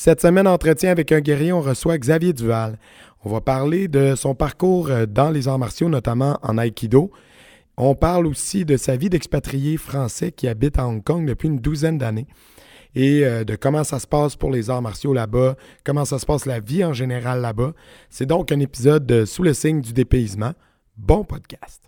Cette semaine, entretien avec un guerrier, on reçoit Xavier Duval. On va parler de son parcours euh, dans les arts martiaux, notamment en Aikido. On parle aussi de sa vie d'expatrié français qui habite à Hong Kong depuis une douzaine d'années et euh, de comment ça se passe pour les arts martiaux là-bas, comment ça se passe la vie en général là-bas. C'est donc un épisode sous le signe du dépaysement. Bon podcast.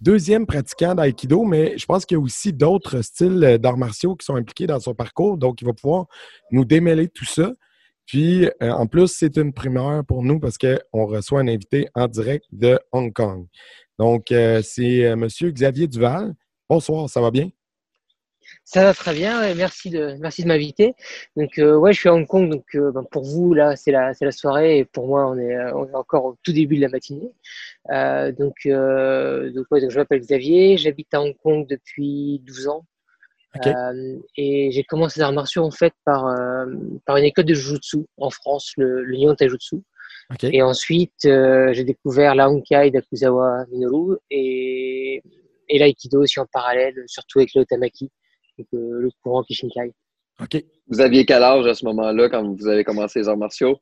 deuxième pratiquant d'aïkido, mais je pense qu'il y a aussi d'autres styles d'arts martiaux qui sont impliqués dans son parcours. Donc, il va pouvoir nous démêler tout ça. Puis, euh, en plus, c'est une primeur pour nous parce qu'on reçoit un invité en direct de Hong Kong. Donc, euh, c'est euh, M. Xavier Duval. Bonsoir, ça va bien? Ça va très bien, merci de, merci de m'inviter. Donc, euh, ouais, je suis à Hong Kong, donc euh, ben, pour vous, là, c'est la, c'est la soirée, et pour moi, on est, on est encore au tout début de la matinée. Euh, donc, donc, ouais, donc, je m'appelle Xavier, j'habite à Hong Kong depuis 12 ans. Et j'ai commencé les arts martiaux, en fait, par, par une école de Jujutsu en France, le, le Nihon Taijutsu. OK. Et ensuite, j'ai découvert la Honkai d'Akuzawa Minoru et, et l'aïkido aussi en parallèle, surtout avec le Otamaki, donc, euh, le courant Kishinkai. OK. Vous aviez quel âge à ce moment-là quand vous avez commencé les arts martiaux?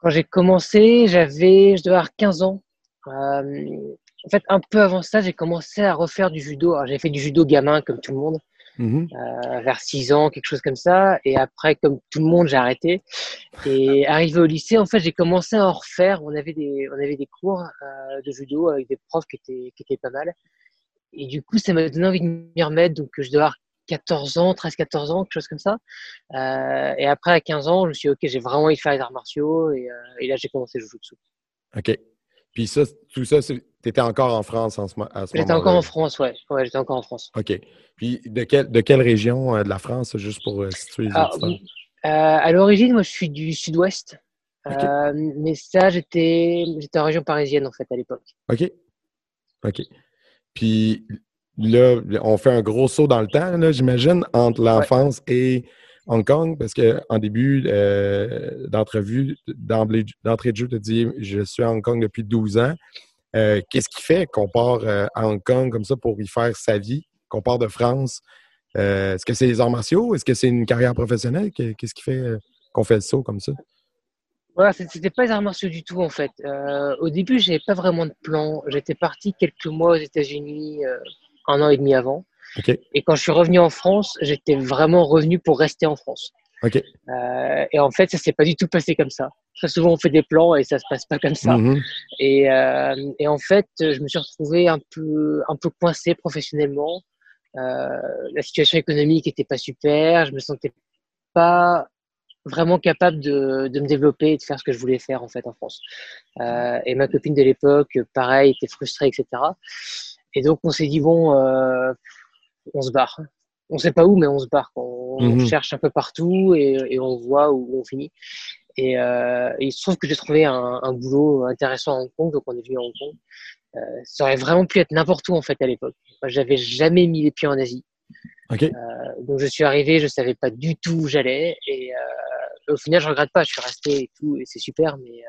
Quand j'ai commencé, j'avais, je devais avoir 15 ans. Euh, en fait, un peu avant ça, j'ai commencé à refaire du judo. Alors, J'ai fait du judo gamin comme tout le monde, Mhm. euh, vers 6 ans, quelque chose comme ça. Et après, comme tout le monde, j'ai arrêté. Et arrivé au lycée, en fait, j'ai commencé à en refaire. On avait des, on avait des cours euh, de judo avec des profs qui étaient, qui étaient pas mal. Et du coup, ça m'a donné envie de m'y remettre. Donc, je devais avoir 14 ans, 13-14 ans, quelque chose comme ça. Euh, et après, à 15 ans, je me suis dit, OK, j'ai vraiment envie de faire les arts martiaux. Et, euh, et là, j'ai commencé jujutsu. OK. Puis ça, tout ça, tu étais encore en France en ce, à ce moment-là? J'étais encore en France, ouais. Ouais, j'étais encore en France. OK. Puis de, quel- de quelle région euh, de la France, juste pour situer les Alors? Euh, à l'origine, moi, je suis du sud-ouest. Mais ça, j'étais, j'étais en région parisienne, en fait, à l'époque. OK. OK. Puis là, on fait un gros saut dans le temps, là, j'imagine, entre l'enfance et Hong Kong, parce qu'en début euh, d'entrevue, d'emblée- d'entrée de jeu, tu dis Je suis à Hong Kong depuis 12 ans. Euh, Qu'est-ce qui fait qu'on part euh, à Hong Kong comme ça pour y faire sa vie, qu'on part de France? Est-ce que c'est les arts martiaux? Est-ce que c'est une carrière professionnelle? Que- Qu'est-ce qui fait qu'on fait le saut comme ça? Voilà, c'était pas les arts martiaux du tout, en fait. Au début, j'avais pas vraiment de plan. J'étais parti quelques mois aux États-Unis, un an et demi avant. Et quand je suis revenu en France, j'étais vraiment revenu pour rester en France. Euh, et en fait, ça s'est pas du tout passé comme ça. Très souvent, on fait des plans et ça se passe pas comme ça. Mhm. Et, euh, et en fait, je me suis retrouvé un peu, un peu coincé professionnellement. Euh, la situation économique était pas super. Je me sentais pas vraiment capable de, de me développer et de faire ce que je voulais faire en fait en France. Et ma copine de l'époque, pareil, était frustrée, etc. Et donc on s'est dit bon, euh, on se barre. On sait pas où, mais on se barre. On, Mhm. cherche un peu partout et, et on voit où on finit. Et, euh, et il se trouve que j'ai trouvé un, un boulot intéressant à Hong Kong, donc on est venu à Hong Kong. Euh, ça aurait vraiment pu être n'importe où en fait à l'époque. Moi, j'avais jamais mis les pieds en Asie. Donc je suis arrivé, je savais pas du tout où j'allais et au final je regrette pas, je suis resté et tout et c'est super, mais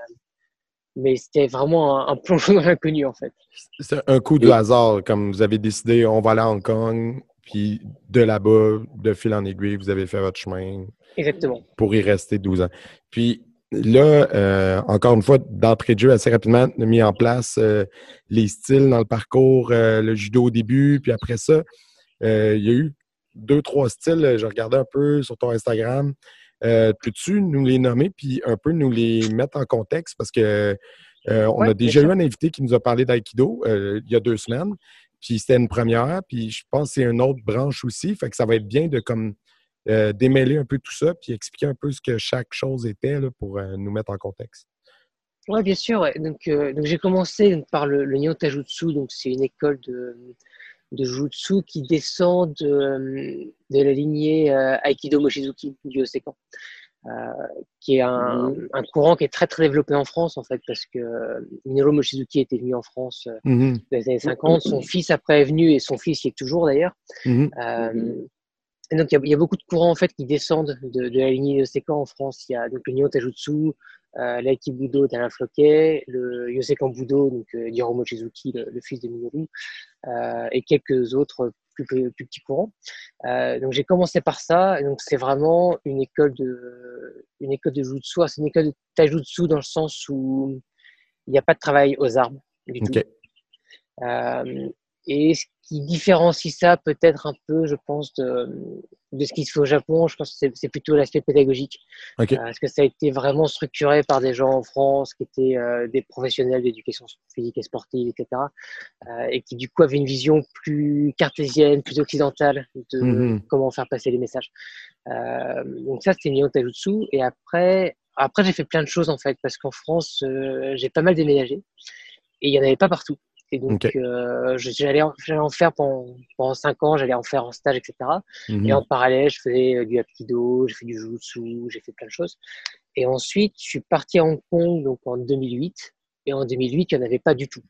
mais c'était vraiment un, plongeon dans l'inconnu en fait. C'est un coup de hasard, comme vous avez décidé, on va aller à Hong Kong, puis de là-bas, de fil en aiguille, vous avez fait votre chemin Exactement. pour y rester 12 ans. Puis là, euh, encore une fois, d'entrée de jeu, assez rapidement, on a mis en place euh, les styles dans le parcours, euh, le judo au début, puis après ça, il y a eu deux, trois styles, je regardais un peu sur ton Instagram. Euh, Peux-tu nous les nommer, puis un peu nous les mettre en contexte, parce que euh, on Ouais, a déjà eu un invité qui nous a parlé d'aïkido euh, il y a deux semaines, puis c'était une première, puis je pense que c'est une autre branche aussi, fait que ça va être bien de comme euh, démêler un peu tout ça, puis expliquer un peu ce que chaque chose était là, pour nous mettre en contexte. Ouais, bien sûr. ouais. Donc, donc j'ai commencé donc, par le, le Nihon Taijutsu, donc c'est une école de, de Jutsu qui descend de, euh, de la lignée euh, Aikido Mochizuki du Osekan. qui est un, Mhm. un courant qui est très très développé en France en fait parce que euh, Minoru Mochizuki était venu en France euh, Mhm. dans les années 50, son fils après est venu et son fils y est toujours d'ailleurs. Mhm. Euh, et donc, il y, a- il y a beaucoup de courants en fait qui descendent de, de la lignée de Sekan en France. Il y a donc le Nihon Tajutsu, euh, l'Aikibudo d'Alain Floquet, le Yosekan Budo, donc euh, d'Hiro Mochizuki, le, le fils de Minoru, euh, et quelques autres plus, plus, plus petits courants. Euh, donc, j'ai commencé par ça. Et donc, c'est vraiment une école de, une école de jutsu. C'est une école de Tajutsu dans le sens où il n'y a pas de travail aux armes du tout. Euh, et ce qui différencie ça peut-être un peu, je pense, de, de ce qui se fait au Japon, je pense que c'est- plutôt l'aspect pédagogique. OK. Euh, parce que ça a été vraiment structuré par des gens en France qui étaient euh, des professionnels d'éducation physique et sportive, etc. euh, et qui du coup avaient une vision plus cartésienne, plus occidentale de Mhm. comment faire passer les messages. Donc ça, c'était Nihon Tajutsu. Et après, après j'ai fait plein de choses en fait, parce qu'en France, j'ai pas mal déménagé et il y en avait pas partout. Et donc, euh, j'allais en, en faire pendant, pendant 5 ans, j'allais en faire en stage, etc. Mhm. Et en parallèle, je faisais euh, du Aikido, j'ai fait du Jujutsu, j'ai fait plein de choses. Et ensuite, je suis parti à Hong Kong donc en 2008. Et en 2008, il n'y en avait pas du tout.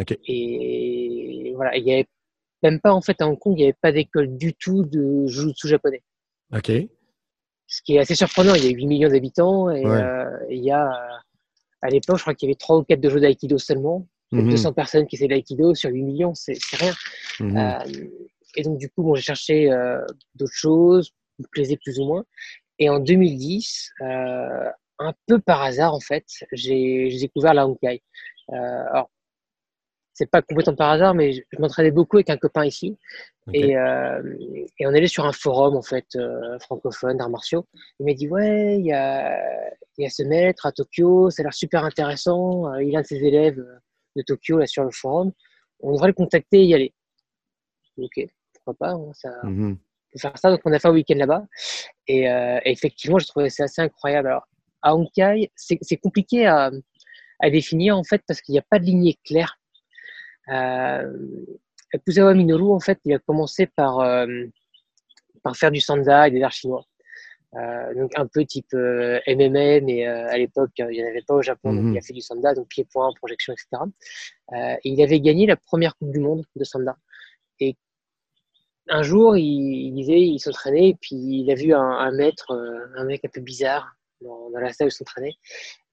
OK. Et voilà, il y avait même pas en fait à Hong Kong, il n'y avait pas d'école du tout de Jujutsu japonais. OK. Ce qui est assez surprenant, il y a 8 millions d'habitants et Ouais. euh, il y a, à l'époque, je crois qu'il y avait 3 ou 4 dojos d'aïkido seulement. Mhm. 200 personnes qui essaient l'aïkido sur 8 millions, c'est rien. Mhm. Euh, et donc, du coup, bon, j'ai cherché euh, d'autres choses, qui me plaisaient plus ou moins. Et en 2010, euh, un peu par hasard, en fait, j'ai découvert la Honkai. Alors, c'est pas complètement par hasard, mais je, je m'entraînais beaucoup avec un copain ici. Et, euh, et on allait sur un forum, en fait, euh, francophone d'arts martiaux. Il m'a dit, ouais, il y a, il y a ce maître à Tokyo, ça a l'air super intéressant. Il a un de ses élèves de Tokyo, là, sur le forum. On devrait le contacter et y aller. Ok, pourquoi pas, hein, Mhm. peut faire ça. Donc, on a fait un week-end là-bas. Et, euh, et effectivement, je trouvais ça assez incroyable. Alors, à Honkai, c'est c'est compliqué à, à définir, en fait, parce qu'il n'y a pas de lignée claire. Euh, Kuzawa Minoru, en fait, il a commencé par, euh, par faire du sanda et des arts chinois. Euh, donc, un peu type euh, MMA, mais euh, à l'époque, il n'y en avait pas au Japon. Donc, Mhm. il a fait du sanda, donc pied-point, projection, etc. Euh, et il avait gagné la première Coupe du Monde de sanda. Et un jour, il, il disait, il s'entraînait, et puis il a vu un, un maître, euh, un mec un peu bizarre dans, dans la salle où il s'entraînait.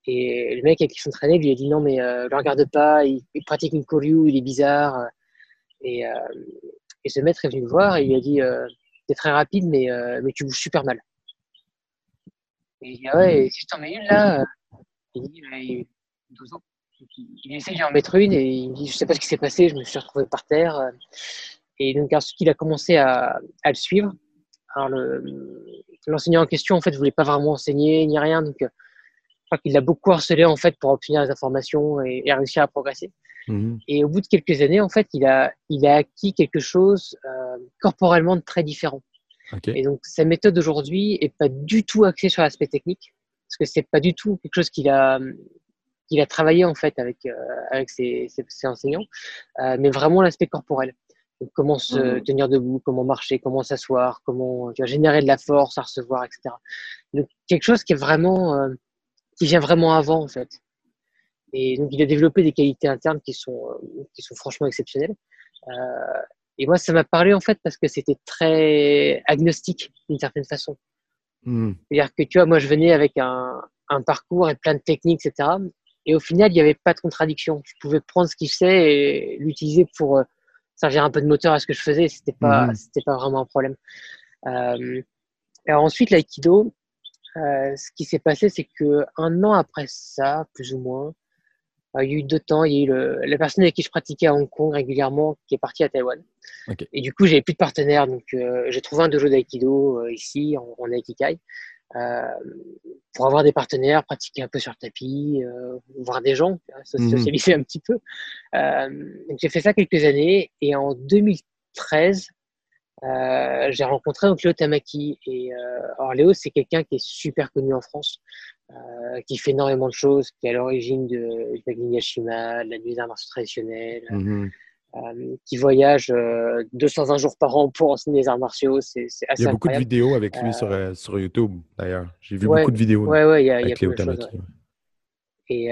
Et le mec avec qui il s'entraînait lui a dit non, mais euh, le regarde pas, il, il pratique une koryu, il est bizarre. Et, euh, et ce maître est venu le voir et il lui a dit euh, T'es très rapide, mais, euh, mais tu bouges super mal. Et il dit Ah ouais, et si je t'en mets une là, euh, il dit Il a 12 ans. Il, il essaie d'en mettre une et il dit Je sais pas ce qui s'est passé, je me suis retrouvé par terre. euh. Et donc, ensuite, il a commencé à, à le suivre. Alors, le- l'enseignant en question, en fait, ne voulait pas vraiment enseigner ni rien. Donc, euh, je crois qu'il l'a beaucoup harcelé, en fait, pour obtenir des informations et, et réussir à progresser. Mhm. Et au bout de quelques années, en fait, il a, il a acquis quelque chose euh, corporellement de très différent. Et donc, sa méthode aujourd'hui est pas du tout axée sur l'aspect technique, parce que c'est pas du tout quelque chose qu'il a, qu'il a travaillé en fait avec, euh, avec ses, ses- ses enseignants, euh, mais vraiment l'aspect corporel. Donc, comment se Mhm. tenir debout, comment marcher, comment s'asseoir, comment tu vois, générer de la force à recevoir, etc. Donc, quelque chose qui est vraiment, euh, qui vient vraiment avant en fait. Et donc, il a développé des qualités internes qui sont, qui sont franchement exceptionnelles. Euh, et moi, ça m'a parlé en fait parce que c'était très agnostique d'une certaine façon. Mhm. C'est-à-dire que tu vois, moi, je venais avec un, un parcours et plein de techniques, etc. Et au final, il n'y avait pas de contradiction. Je pouvais prendre ce qu'il sait et l'utiliser pour euh, servir un peu de moteur à ce que je faisais. C'était pas, c'était pas vraiment un problème. Euh, alors ensuite, l'aïkido, euh, ce qui s'est passé, c'est que un an après ça, plus ou moins, euh, il y a eu deux temps. Il y a eu le- la personne avec qui je pratiquais à Hong Kong régulièrement qui est partie à Taïwan. Ok. Et du coup, j'avais plus de partenaire. Donc, euh, j'ai trouvé un dojo d'aïkido euh, ici, en, en Aikikai, euh, pour avoir des partenaires, pratiquer un peu sur le tapis, euh, voir des gens, Mhm. socialiser un petit peu. Euh, donc, j'ai fait ça quelques années. Et en 2013, euh, j'ai rencontré donc Léo Tamaki. Et euh, c'est quelqu'un qui est super connu en France, euh, qui fait énormément de choses, qui est à l'origine de, de la Gingashima, de la nuit des arts martiaux traditionnels, Mhm. qui voyage 220 jours par an pour enseigner les arts martiaux. C'est assez Il y a beaucoup incroyable. de vidéos avec lui sur, sur YouTube, d'ailleurs. J'ai vu beaucoup de vidéos ouais, ouais, il y a, avec y a Léo Tamaki. Et,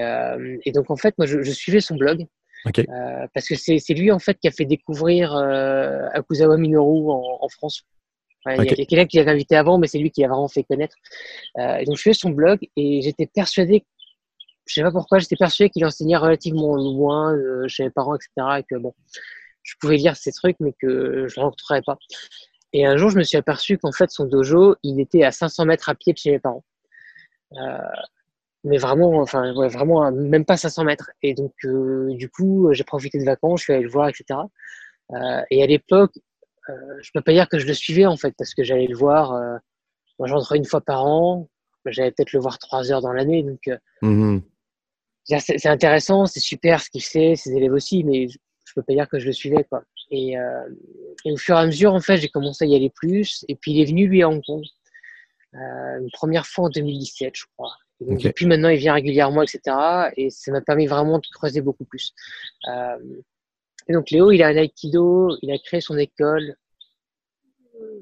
et, donc, en fait, moi, je, je suivais son blog. Euh, parce que c'est lui en fait qui a fait découvrir euh, Akuzawa Minoru en, en France. Ouais, Il y a- Ok. il y a, quelqu'un qui l'avait invité avant, mais c'est lui qui l'a vraiment fait connaître. Euh, donc je suivais son blog et j'étais persuadé, je sais pas pourquoi, j'étais persuadé qu'il enseignait relativement loin euh, chez mes parents, etc. Et que bon, je pouvais lire ces trucs, mais que je ne rencontrerais pas. Et un jour, je me suis aperçu qu'en fait, son dojo, il était à 500 mètres à pied de chez mes parents. Euh, mais vraiment, enfin, ouais, vraiment, euh, même pas 500 mètres. Et donc, euh, du coup, j'ai profité de vacances, je suis allé le voir, etc. Euh, et à l'époque, euh, je peux pas dire que je le suivais en fait, parce que j'allais le voir. Euh, moi, j'entrais une fois par an. J'allais peut-être le voir trois heures dans l'année. Donc, euh, Mhm. c'est intéressant, c'est super ce qu'il fait, ses élèves aussi, mais je, je peux pas dire que je le suivais quoi. Et, euh, et au fur et à mesure, en fait, j'ai commencé à y aller plus. Et puis, il est venu lui à Hong Kong euh, une première fois en 2017, je crois. Et donc, Ok. Depuis maintenant, il vient régulièrement, etc. Et ça m'a permis vraiment de creuser beaucoup plus. Euh, et donc, Léo, il a un aikido, il a créé son école. Je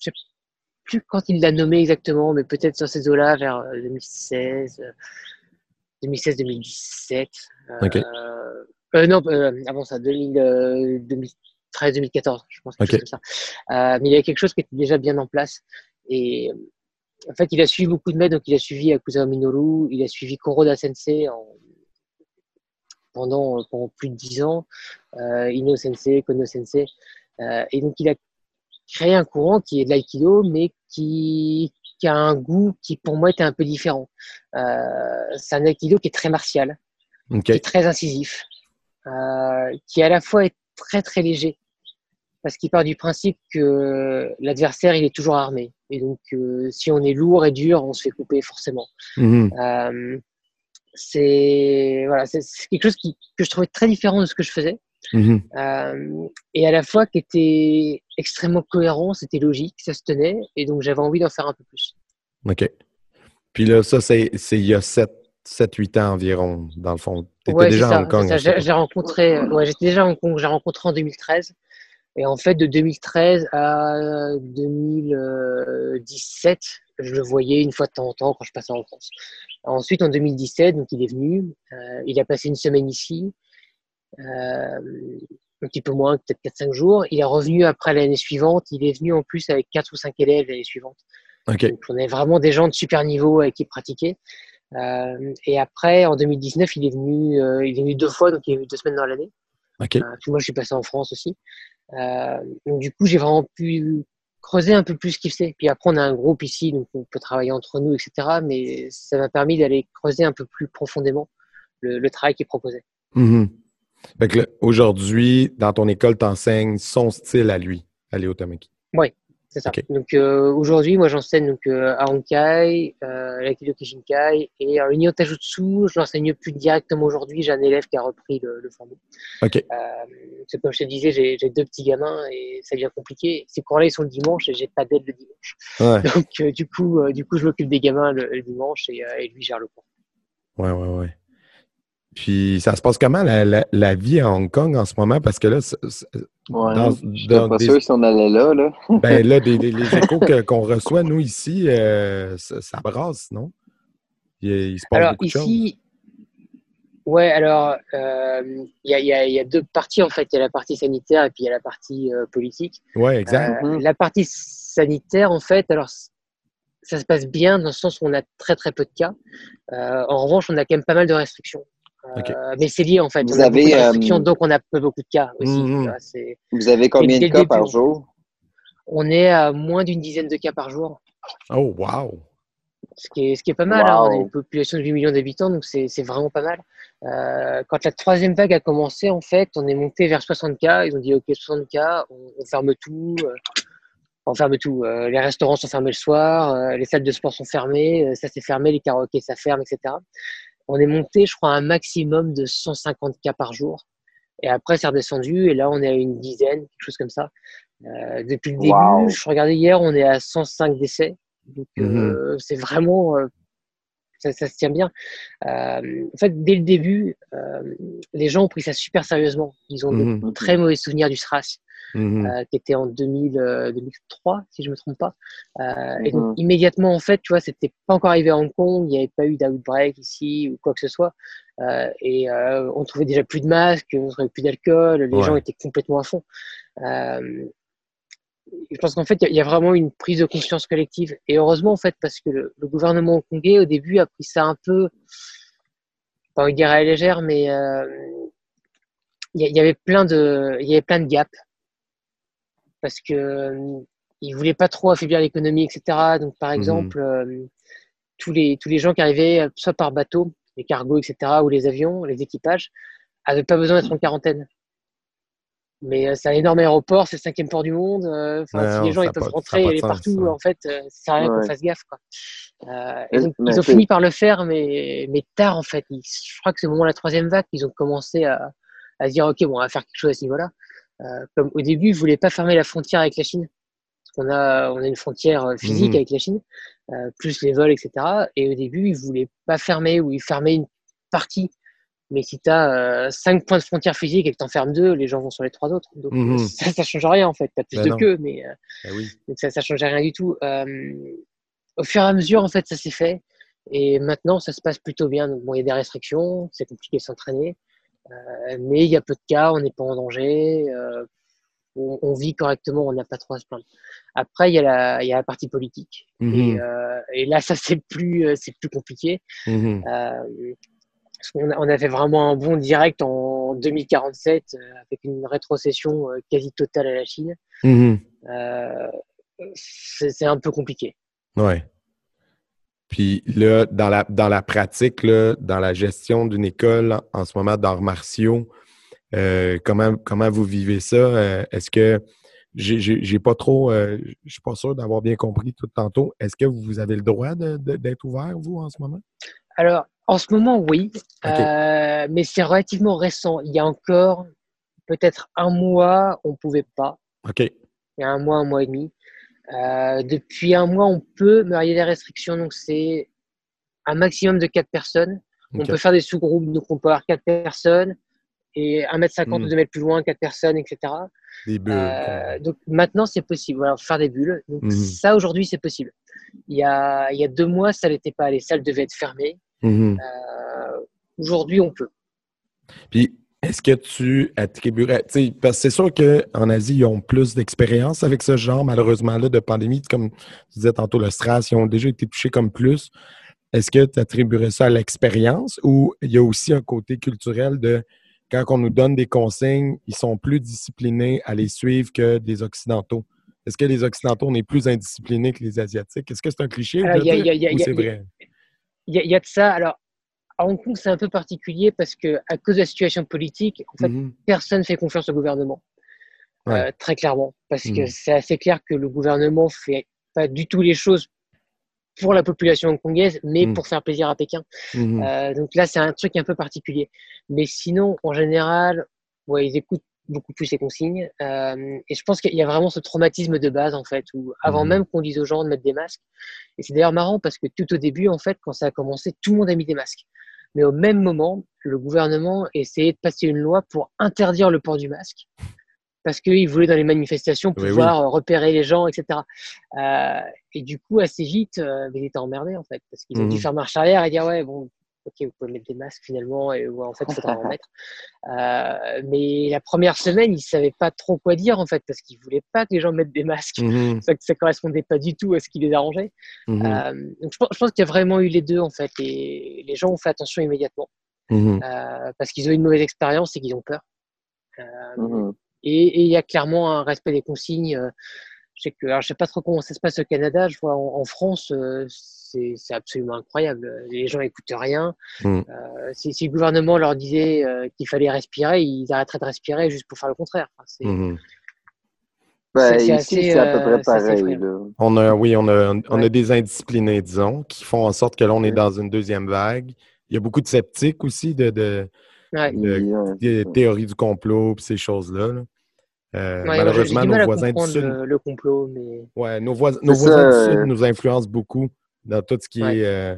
sais plus quand il l'a nommé exactement, mais peut-être sur ces eaux-là, vers euh, 2016, euh, 2016-2017. Ok. Euh, euh, non, euh, avant ça, 2000, euh, 2013-2014, je pense, quelque Ok. chose comme ça. Euh, mais il y avait quelque chose qui était déjà bien en place. Et en fait, il a suivi beaucoup de maîtres, donc il a suivi Akuzawa Minoru, il a suivi Koroda Sensei en- pendant, pendant plus de dix ans, euh, Ino Sensei, Kono Sensei. Euh, et donc, il a créé un courant qui est de l'aïkido, mais qui, qui a un goût qui, pour moi, était un peu différent. Euh, c'est un aïkido qui est très martial, qui est très incisif, euh, qui à la fois est très très léger, parce qu'il part du principe que l'adversaire il est toujours armé, et donc euh, si on est lourd et dur, on se fait couper forcément. Mhm. Euh, c'est voilà, c'est quelque chose qui, que je trouvais très différent de ce que je faisais, Mhm. euh, et à la fois qui était extrêmement cohérent, c'était logique, ça se tenait, et donc j'avais envie d'en faire un peu plus. OK. Puis là, ça, c'est il y a 7-8 ans environ, dans le fond. Tu étais Ouais, déjà à Hong Kong. J'ai rencontré, ouais, j'étais déjà à Hong Kong, j'ai rencontré en 2013. Et en fait, de 2013 à 2017, je le voyais une fois de temps en temps quand je passais en France. Ensuite, en 2017, donc il est venu, euh, il a passé une semaine ici, euh, un petit peu moins, peut-être 4-5 jours. Il est revenu après l'année suivante. Il est venu en plus avec 4 ou 5 élèves l'année suivante. Donc, on avait vraiment des gens de super niveau avec qui pratiquaient. Euh, et après, en 2019, il est venu, euh, il est venu deux fois, donc il est venu deux semaines dans l'année. Puis moi, je suis passé en France aussi. Euh, donc du coup, j'ai vraiment pu creuser un peu plus ce qu'il fait. Puis après, on a un groupe ici, donc on peut travailler entre nous, etc. Mais ça m'a permis d'aller creuser un peu plus profondément le, le travail qu'il proposait. Mhm. Là, aujourd'hui, dans ton école, tu enseignes son style à lui, à Léo Tamaki. C'est ça. Ok. Donc euh, aujourd'hui, moi, j'enseigne donc euh, à Honkai, euh, l'Aikido Kishinkai et à l'Union Tajutsu. Je l'enseigne plus directement aujourd'hui. J'ai un élève qui a repris le, le. OK. Euh, c'est comme je te disais, j'ai deux petits gamins et ça devient compliqué. Ces cours-là, ils sont le dimanche et j'ai pas d'aide le dimanche. Ouais, Donc euh, du coup, euh, du coup, je m'occupe des gamins le, le dimanche et, et lui gère le cours. ouais, ouais, ouais. Puis, ça se passe comment la, la, la vie à Hong Kong en ce moment? Parce que là, c'est- c'est- Ouais. Dans- Je dans pas des- sûr si on allait là, là. ben là, des- des- les échos qu'on reçoit, nous, ici, euh, ça, ça brasse, non? Il, il se passe Alors beaucoup de choses. ici, ouais, alors euh, il y, a, il y a- il y a deux parties en fait. Il y a la partie sanitaire et puis il y a la partie euh, politique. Ouais, exact. Euh, Mhm. La partie sanitaire, en fait, alors ça se passe bien dans le sens où on a très très peu de cas. Euh, en revanche, on a quand même pas mal de restrictions. Euh. Mais c'est lié en fait. Vous on avez, euh, donc on a pas beaucoup de cas aussi. Vois, c'est- Vous avez combien de cas par jour? on est à moins d'une dizaine de cas par jour. Oh, wow! ce qui est, ce qui est pas mal. hein. On a une population de 8 millions d'habitants, donc c'est c'est vraiment pas mal. Euh, quand la troisième vague a commencé, en fait, on est monté vers 60 cas. Ils ont dit, OK, 60 cas, on, on ferme tout. euh, on ferme tout. Euh, les restaurants sont fermés le soir, euh, les salles de sport sont fermées, euh, ça c'est fermé, les karaokés, ça ferme, etc. On est monté, je crois, à un maximum de 150 cas par jour. Et après, c'est redescendu, et là, on est à une dizaine, quelque chose comme ça. Euh, depuis le début, Wow. je regardais hier, on est à 105 décès. Donc, euh, c'est vraiment, euh, ça, se tient bien. Euh, en fait, dès le début, euh, les gens ont pris ça super sérieusement. Ils ont de Mhm. très mauvais souvenirs du SRAS, Mhm. euh, qui était en 2000, euh, 2003, si je me trompe pas. Euh, Et donc, immédiatement, en fait, tu vois, c'était pas encore arrivé à Hong Kong, il n'y avait pas eu d'outbreak ici ou quoi que ce soit. Et on trouvait déjà plus de masques, on trouvait plus d'alcool, les Ouais. gens étaient complètement à fond. Je pense qu'en fait, il y a- il y, a vraiment une prise de conscience collective. Et heureusement, en fait, parce que le, le gouvernement hongkongais, au début, a pris ça un peu, pas de dire à légère, mais il y avait plein de, il y avait plein de gaps. Parce que euh, ils voulaient pas trop affaiblir l'économie, etc. Donc, par Mhm. exemple, euh, tous les, tous les gens qui arrivaient, euh, soit par bateau, les cargos, etc., ou les avions, les équipages, avaient pas besoin d'être en quarantaine. Mais euh, c'est un énorme aéroport, c'est le cinquième port du monde. euh, Enfin, Ouais, si les gens ils peuvent rentrer et aller sens, partout, en fait, euh, ça sert à rien qu'on fasse gaffe. Quoi. Euh, et donc, ils ont fini par le faire, mais, mais tard, en fait. Ils- je crois que c'est au moment de la troisième vague qu'ils ont commencé à, à se dire, OK, bon, on va faire quelque chose à ce niveau-là. Euh, comme au début, ils voulaient pas fermer la frontière avec la Chine. Parce qu'on a, on a une frontière euh, physique Mhm. avec la Chine, euh, plus les vols, etc. Et au début, ils voulaient pas fermer ou ils fermaient une partie. Mais si tu as cinq points de frontière physique et que tu en fermes deux, les gens vont sur les trois autres. Donc Mhm. ça, ça change rien en fait. Tu as plus Ben de non. queue, mais Ben oui. donc ça, ça change rien du tout. Au fur et à mesure, en fait, ça s'est fait. Et maintenant, ça se passe plutôt bien. Donc, bon, il y a des restrictions, c'est compliqué de s'entraîner. Euh, mais il y a peu de cas, on n'est pas en danger. euh, on, on vit correctement, on n'a pas trop à se plaindre. Après, il y a la, il y a la partie politique. Mhm. Et, euh, et là, ça, c'est plus, c'est plus compliqué. Parce qu'on a, on avait vraiment un bond direct en 2047 euh, avec une rétrocession euh, quasi totale à la Chine. Mhm. Euh, c'est un peu compliqué. Ouais. Puis là, dans la, dans la pratique, là, dans la gestion d'une école en, ce moment d'arts martiaux, euh, comment, comment vous vivez ça? Euh, Est-ce que j'ai- pas trop, euh, je suis pas sûr d'avoir bien compris tout tantôt. Est-ce que vous avez le droit d'être ouvert, vous, en ce moment? Alors, en ce moment, oui, euh, mais c'est relativement récent. Il y a encore peut-être un mois, on pouvait pas. OK. Il y a un mois, un mois et demi. Euh, depuis un mois, on peut, mais il y a des restrictions. Donc, c'est un maximum de quatre personnes. On peut faire des sous-groupes. Donc, on peut avoir quatre personnes et 1m50 Hmm. ou 2 mètres plus loin, quatre personnes, etc. Des bulles. Euh, donc maintenant, c'est possible. Voilà, faire des bulles. Donc Mhm. ça, aujourd'hui, c'est possible. Il y, a, il y a deux mois, ça n'était pas. Les salles devaient être fermées. Mhm. Euh, aujourd'hui, on peut. Puis, est-ce que tu attribuerais, parce que c'est sûr qu'en Asie, ils ont plus d'expérience avec ce genre, malheureusement, là, de pandémie. Comme tu disais tantôt, le stress, ils ont déjà été touchés comme plus. Est-ce que tu attribuerais ça à l'expérience ou il y a aussi un côté culturel de quand on nous donne des consignes, ils sont plus disciplinés à les suivre que des Occidentaux? Est-ce que les Occidentaux, on est plus indisciplinés que les Asiatiques? Est-ce que c'est un cliché ou c'est vrai? Il y, y a de ça. Alors, à Hong Kong, c'est un peu particulier parce que à cause de la situation politique, en fait, Mhm. personne ne fait confiance au gouvernement. Ouais. Euh, très clairement. Parce que Mhm. c'est assez clair que le gouvernement fait pas du tout les choses pour la population hongkongaise, mais Mhm. pour faire plaisir à Pékin. Euh, donc là, c'est un truc un peu particulier. Mais sinon, en général, ouais, ils écoutent beaucoup plus les consignes. Euh, et je pense qu'il y a vraiment ce traumatisme de base, en fait, où avant Mhm. même qu'on dise aux gens de mettre des masques, et c'est d'ailleurs marrant parce que tout au début, en fait, quand ça a commencé, tout le monde a mis des masques. Mais au même moment, le gouvernement essayait de passer une loi pour interdire le port du masque. Parce qu'il voulait dans les manifestations Oui, oui. pouvoir euh, repérer les gens, etc. Euh, et du coup, assez vite, euh, ils étaient emmerdés, en fait. Parce qu'ils ont dû Mhm. faire marche arrière et dire, ouais, bon, ok, vous pouvez mettre des masques finalement, et en fait, il faudra en mettre. Euh, mais la première semaine, ils savaient pas trop quoi dire, en fait, parce qu'ils voulaient pas que les gens mettent des masques. Mhm. Ça, ça correspondait pas du tout à ce qui les arrangeait. Mhm. Euh, donc je pense, je pense qu'il y a vraiment eu les deux, en fait, et les gens ont fait attention immédiatement, Mhm. euh, parce qu'ils ont eu une mauvaise expérience et qu'ils ont peur. Et il y a clairement un respect des consignes. Je sais que, alors je sais pas trop comment ça se passe au Canada. Je vois en, en France, euh, c'est absolument incroyable. Les gens écoutent rien. Mm. Euh, si, si le gouvernement leur disait euh, qu'il fallait respirer, ils arrêteraient de respirer juste pour faire le contraire. Enfin, c'est- c'est à peu près pareil. On a, oui, on a, on a Ouais. des indisciplinés, disons, qui font en sorte que là, on est Mm. dans une deuxième vague. Il y a beaucoup de sceptiques aussi, de, de, Ouais. de- Ouais, de c'est théories du complot et ces choses-là. là. Euh, Ouais, malheureusement, nos voisins du Sud, le, le complot, mais ouais, nos voisins, nos voisins ça, du Sud nous influencent beaucoup dans tout ce qui Ouais. est euh,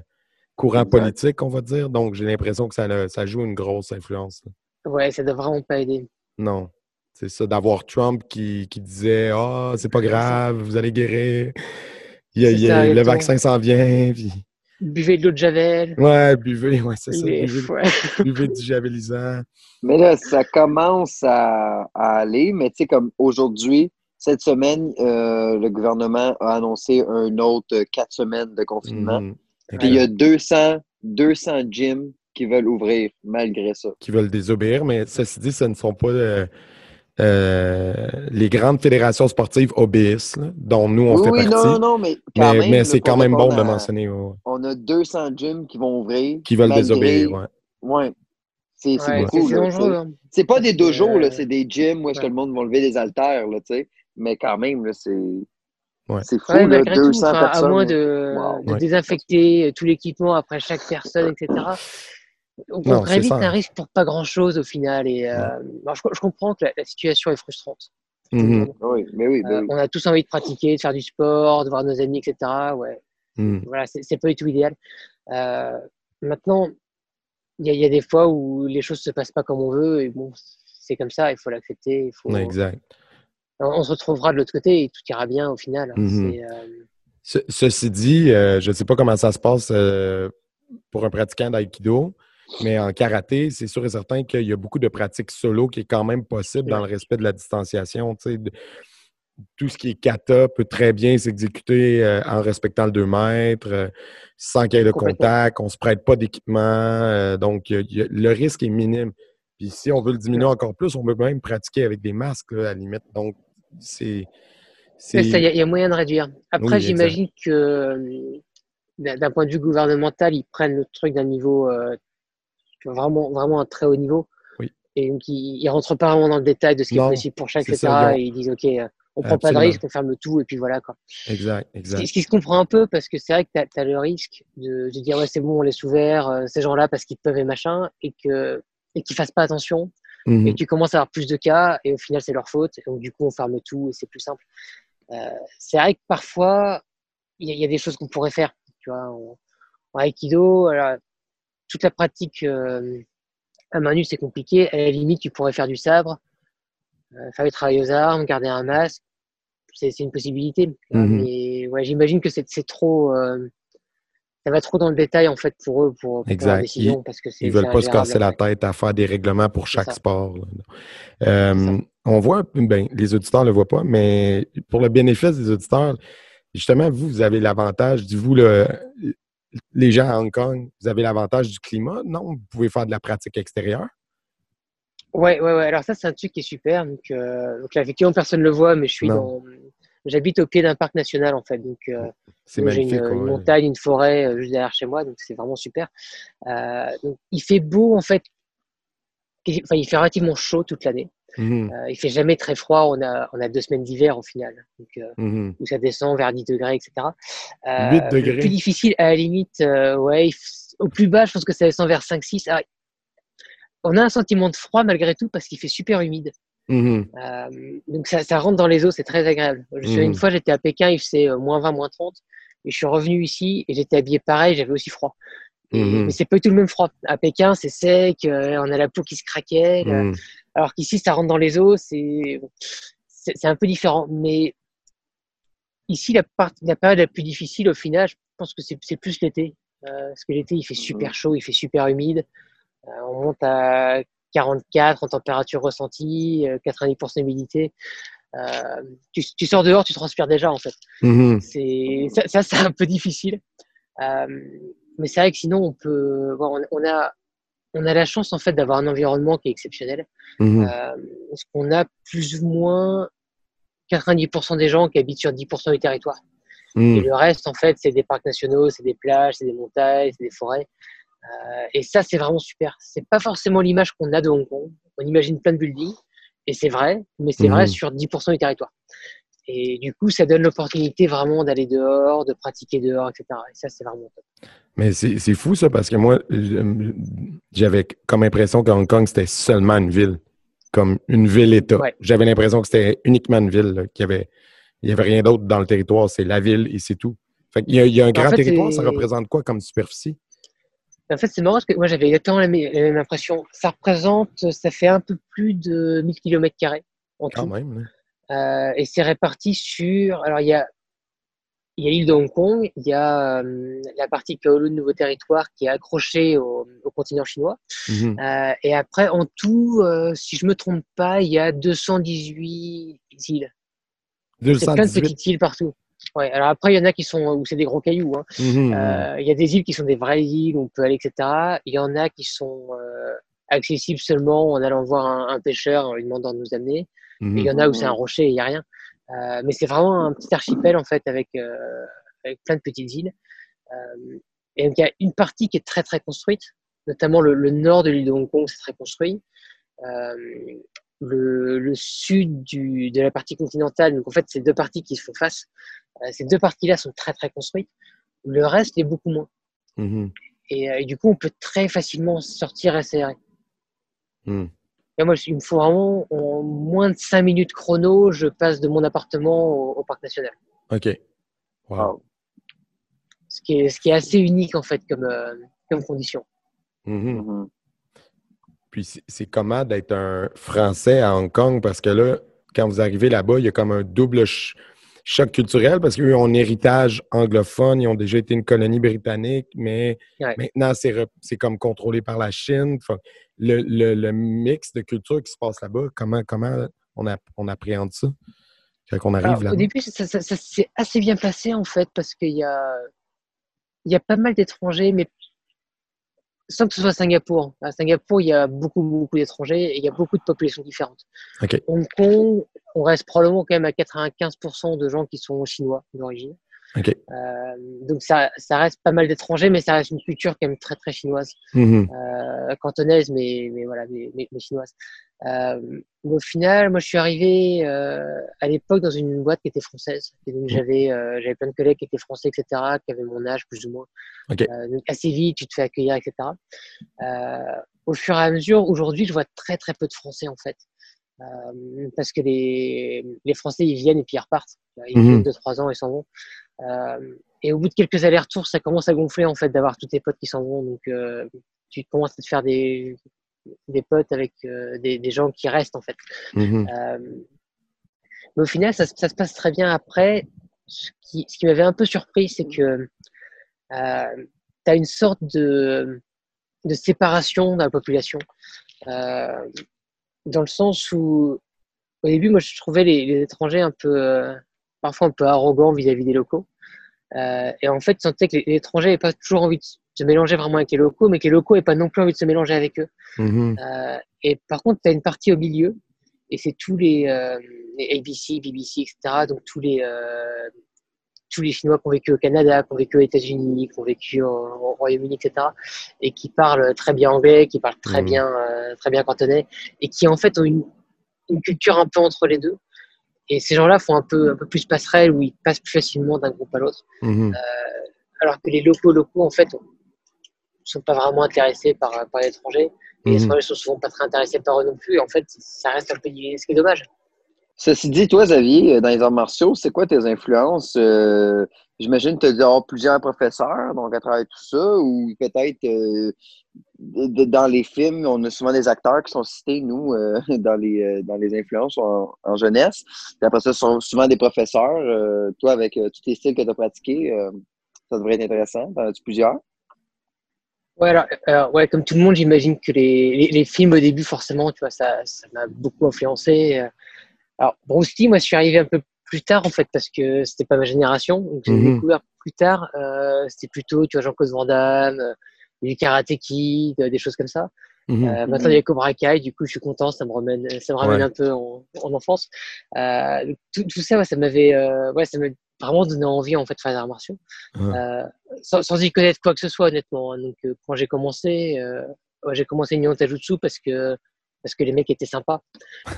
courant Exact. politique, on va dire. Donc, j'ai l'impression que ça, ça joue une grosse influence. Ouais, ça doit vraiment pas aider. Non. C'est ça, d'avoir Trump qui, qui disait Ah, c'est pas grave, vous allez guérir. Il ça, le vaccin s'en vient. Puis... Buvez de l'eau de Javel. Ouais, buvez, ouais, c'est ça. Buvez, ouais. buvez du javelisant. Mais là, ça commence à, à aller, mais tu sais, comme aujourd'hui, cette semaine, euh, le gouvernement a annoncé un autre quatre semaines de confinement. Mhm. Puis il y a 200, 200 gyms qui veulent ouvrir malgré ça. qui veulent désobéir, mais ceci dit, ce ne sont pas euh, euh, les grandes fédérations sportives obéissent, là, dont nous, on oui, fait oui, partie. non, non, mais quand mais même. mais c'est quand même bon répondre de à- mentionner ouais, On a 200 gyms qui vont ouvrir. qui veulent malgré- désobéir. ouais. Ouais. C'est Ouais, beaucoup. c'est pas des dojos, euh, c'est des gyms où est-ce que le monde va lever des haltères, là, tu sais. Mais quand même, là, c'est Ouais. c'est fou, Ouais, là, malgré tout, 200 enfin, à personnes. moins de, Wow. de Ouais. désinfecter euh, tout l'équipement après chaque personne, etc. On, Non, on c'est évite ça. un risque pour pas grand-chose au final. Et, euh, alors, je, je comprends que la, la situation est frustrante. Oui, mais oui, mais Euh, on a tous envie de pratiquer, de faire du sport, de voir nos amis, etc. Ouais, mhm. voilà, c'est pas du tout idéal. Euh, maintenant, il y, a- il y a des fois où les choses se passent pas comme on veut, et bon, c'est comme ça, il faut l'accepter. Il faut... Ouais, exact. on, on se retrouvera de l'autre côté et tout ira bien au final. Euh, Ce- ceci dit, euh, je ne sais pas comment ça se passe euh, pour un pratiquant d'aïkido, mais en karaté, c'est sûr et certain qu'il y a beaucoup de pratiques solo qui est quand même possible dans le respect de la distanciation. de- tout ce qui est kata peut très bien s'exécuter euh, en respectant le 2 mètres, euh, sans qu'il y ait de contact, on ne se prête pas d'équipement, euh, donc il y a- il y a- le risque est minime. Puis si on veut le diminuer encore plus, on peut même pratiquer avec des masques là, à la limite. Donc, c'est. Il y, a- il y a moyen de réduire. Après, Oui, j'imagine que euh, d'un point de vue gouvernemental, ils prennent le truc d'un niveau vraiment, vraiment un très haut niveau. Oui. Et donc, ils, ils rentrent pas vraiment dans le détail de ce qui Non, est possible pour chaque, etc. ça, et ils disent, OK, euh, on prend pas de risque, on ferme tout, et puis voilà. Quoi. Exact, exact. ce qui se comprend un peu, parce que c'est vrai que tu as, le risque de, de dire, ouais, c'est bon, on laisse ouvert, euh, ces gens-là, parce qu'ils peuvent et machin, et que et qu'ils fassent pas attention, Mhm. et tu commences à avoir plus de cas, et au final, c'est leur faute, et donc du coup, on ferme tout, et c'est plus simple. Euh, c'est vrai que parfois, il y, a- il y a des choses qu'on pourrait faire. Tu vois, en, en Aikido, alors, toute la pratique euh, à main nue, c'est compliqué. À la limite, tu pourrais faire du sabre, euh, faire du travail aux armes, garder un masque. C'est une possibilité. Mhm. Mais ouais, j'imagine que c'est trop. euh, ça va trop dans le détail en fait pour eux pour, pour Exact. la décision parce que c'est Ils veulent pas se casser la tête à faire des règlements pour chaque sport. on voit, ben, les auditeurs ne le voient pas, mais pour le bénéfice des auditeurs, justement, vous, vous avez l'avantage, dites-vous, le- les gens à Hong Kong, vous avez l'avantage du climat, non? Vous pouvez faire de la pratique extérieure? Ouais, ouais, ouais. Alors ça, c'est un truc qui est super. Donc, euh, donc là, effectivement, personne ne le voit, mais je suis Non. dans. J'habite au pied d'un parc national en fait. Donc, euh, C'est J'ai une, montagne, une forêt euh, juste derrière chez moi, donc c'est vraiment super. Euh, donc, il fait beau en fait. Enfin, il fait relativement chaud toute l'année. Mhm, Euh, il fait jamais très froid. On a, on a deux semaines d'hiver au final, donc, euh, mhm. où ça descend vers 10 degrés, etc. Euh, 8 degrés. Le plus difficile, à la limite, euh, ouais, au plus bas, je pense que ça descend vers 5-6. Ah, on a un sentiment de froid malgré tout parce qu'il fait super humide. Mhm. Euh, donc ça, ça rentre dans les os, c'est très agréable. Je sais, Mhm. Une fois, j'étais à Pékin, il faisait moins 20, moins 30, et je suis revenu ici et j'étais habillé pareil, j'avais aussi froid. Mais c'est pas du tout le même froid. À Pékin, c'est sec, on a la peau qui se craquait. Alors qu'ici, ça rentre dans les os, c'est un peu différent. Mais ici, la, part, la période la plus difficile, au final, je pense que c'est plus l'été. Euh, parce que l'été, il fait super chaud, il fait super humide. Euh, on monte à 44 en température ressentie, euh, 90% d'humidité. Euh, tu, tu sors dehors, tu transpires déjà en fait. Mhm. C'est ça, ça, c'est un peu difficile. Euh, mais c'est vrai que sinon on peut, on a, on a la chance en fait d'avoir un environnement qui est exceptionnel. Mhm. Euh, parce qu'on a plus ou moins 90% des gens qui habitent sur 10% du territoire. Et Mhm. le reste, en fait, c'est des parcs nationaux, c'est des plages, c'est des montagnes, c'est des forêts. Euh, et ça, c'est vraiment super. C'est pas forcément l'image qu'on a de Hong Kong. On imagine plein de buildings, et c'est vrai, mais c'est vrai Mhm. sur 10% du territoire. Et du coup, ça donne l'opportunité vraiment d'aller dehors, de pratiquer dehors, etc. Et ça, c'est vraiment top. Mais c'est fou ça parce que moi, j'avais comme impression que Hong Kong, c'était seulement une ville, comme une ville-État. Ouais. J'avais l'impression que c'était uniquement une ville, qu'il y avait, il y avait rien d'autre dans le territoire, c'est la ville et c'est tout. Fait qu'il y a, il y a un En grand fait, territoire, ça représente quoi comme superficie? En fait, c'est marrant parce que moi, j'avais exactement la, même impression. Ça représente, ça fait un peu plus de 1000 km en Quand tout. même. là. Euh, et c'est réparti sur. Alors, il y a, il y a l'île de Hong Kong, il y a euh, la partie Kowloon, Nouveau Territoire, qui est accrochée au, au continent chinois. Mhm. Euh, et après, en tout, euh, si je me trompe pas, il y a 218 îles. C'est plein de 218. petites îles partout. Ouais, alors après, il y en a qui sont où c'est des gros cailloux. Hein. Mhm. Euh, Il y a des îles qui sont des vraies îles où on peut aller, etc. Il y en a qui sont accessibles seulement en allant voir un, un pêcheur en lui demandant de nous amener. Mhm. Et il y en a où c'est un rocher et il n'y a rien. Euh, mais c'est vraiment un petit archipel en fait avec, euh, avec plein de petites îles. Euh, et donc il y a une partie qui est très très construite, notamment le, le nord de l'île de Hong Kong, c'est très construit. Le, le sud du, de la partie continentale, donc en fait c'est deux parties qui se font face. Ces deux parties-là sont très très construites. Le reste est beaucoup moins. Mhm. Et, et du coup, on peut très facilement sortir et serrer. Et moi, il me faut vraiment, en moins de 5 minutes chrono, je passe de mon appartement au, au parc national. OK. Wow. Wow. Ce qui est, ce qui est assez unique, en fait, comme, euh, comme condition. Mhm. Mhm. Puis c'est- comment d'être un Français à Hong Kong? Parce que là, quand vous arrivez là-bas, il y a comme un double ch- choc culturel parce qu'eux ont un héritage anglophone, ils ont déjà été une colonie britannique, mais Ouais. maintenant c'est comme contrôlé par la Chine. Le, le- le mix de culture qui se passe là-bas, comment, comment on, a- on appréhende ça? Quand on arrive Alors, là au début, ça, ça- ça s'est assez bien passé, en fait, parce qu'il y a, il y a pas mal d'étrangers, mais sans que ce soit Singapour. À Singapour, il y a beaucoup, beaucoup d'étrangers et il y a beaucoup de populations différentes. OK. Hong Kong, on reste probablement quand même à 95% de gens qui sont chinois d'origine. Euh, donc ça, ça reste pas mal d'étrangers, mais ça reste une culture quand même très très chinoise, Mhm. euh, cantonaise, mais, mais voilà, mais, mais- mais chinoise. Euh, mais au final, moi je suis arrivé à l'époque dans une boîte qui était française, et donc j'avais euh, j'avais plein de collègues qui étaient français, etc., qui avaient mon âge plus ou moins. Donc assez vite, tu te fais accueillir, etc. Au fur et à mesure, aujourd'hui, je vois très très peu de Français en fait. Euh, parce que les, les Français, ils viennent et puis ils repartent. Ils Mhm. viennent deux, trois ans et s'en vont. Euh, et au bout de quelques allers-retours, ça commence à gonfler en fait d'avoir tous tes potes qui s'en vont. Donc euh, tu commences à te faire des, des potes avec des, des gens qui restent en fait. Mhm. Mais au final, ça, se- ça se passe très bien après. Ce qui, ce qui m'avait un peu surpris, c'est que tu as une sorte de, de séparation dans la population. Euh, dans le sens où, au début, moi, je trouvais les, les étrangers un peu, euh, parfois un peu arrogants vis-à-vis des locaux. Euh, et en fait, je sentais que les, les étrangers n'avaient pas toujours envie de se mélanger vraiment avec les locaux, mais que les locaux n'avaient pas non plus envie de se mélanger avec eux. Mhm. Euh, et par contre, tu as une partie au milieu, et c'est tous les, euh, les ABC, BBC, etc. Donc tous les, euh, tous les Chinois qui ont vécu au Canada, qui ont vécu aux États-Unis, qui ont vécu au, au Royaume-Uni, etc. Et qui parlent très bien anglais, qui parlent très Mhm. bien, euh, très bien cantonais, et qui en fait ont une, une culture un peu entre les deux. Et ces gens-là font un peu, un peu plus passerelle, où ils passent plus facilement d'un groupe à l'autre Mhm. alors que les locaux locaux en fait ne sont pas vraiment intéressés par, par l'étranger et les Mhm. étrangers sont souvent pas très intéressés par eux non plus et en fait ça reste un peu ce qui est dommage Ceci dit, toi, Xavier, euh, dans les arts martiaux, c'est quoi tes influences? Euh, J'imagine que tu as dû avoir plusieurs professeurs, donc à travers tout ça, ou peut-être euh, dans les films, on a souvent des acteurs qui sont cités, nous, dans, les, dans les influences en, jeunesse. Puis après ça, ce sont souvent des professeurs. Toi, avec tous tes styles que tu as pratiqués, ça devrait être intéressant. T'en as-tu plusieurs? ouais alors, ouais comme tout le monde j'imagine que les, les, les films au début forcément tu vois ça m'a beaucoup influencé alors Bruce Lee moi je suis arrivé un peu plus tard en fait parce que c'était pas ma génération donc j'ai Mhm. découvert plus tard euh, c'était plutôt tu vois Jean-Claude Van Damme euh, du Karate Kid euh, des choses comme ça Mhm. Euh, maintenant, il y a Cobra Kai, du coup, je suis content, ça me ramène, ça me ramène Ouais. un peu en, en enfance. Euh, tout, tout ça, ouais, ça m'avait, euh, ouais, ça vraiment donné envie en fait de faire des arts martiaux, Ah. euh, sans, sans y connaître quoi que ce soit, honnêtement. hein. Donc, quand j'ai commencé, euh, ouais, j'ai commencé Nihon Tajutsu parce que parce que les mecs étaient sympas.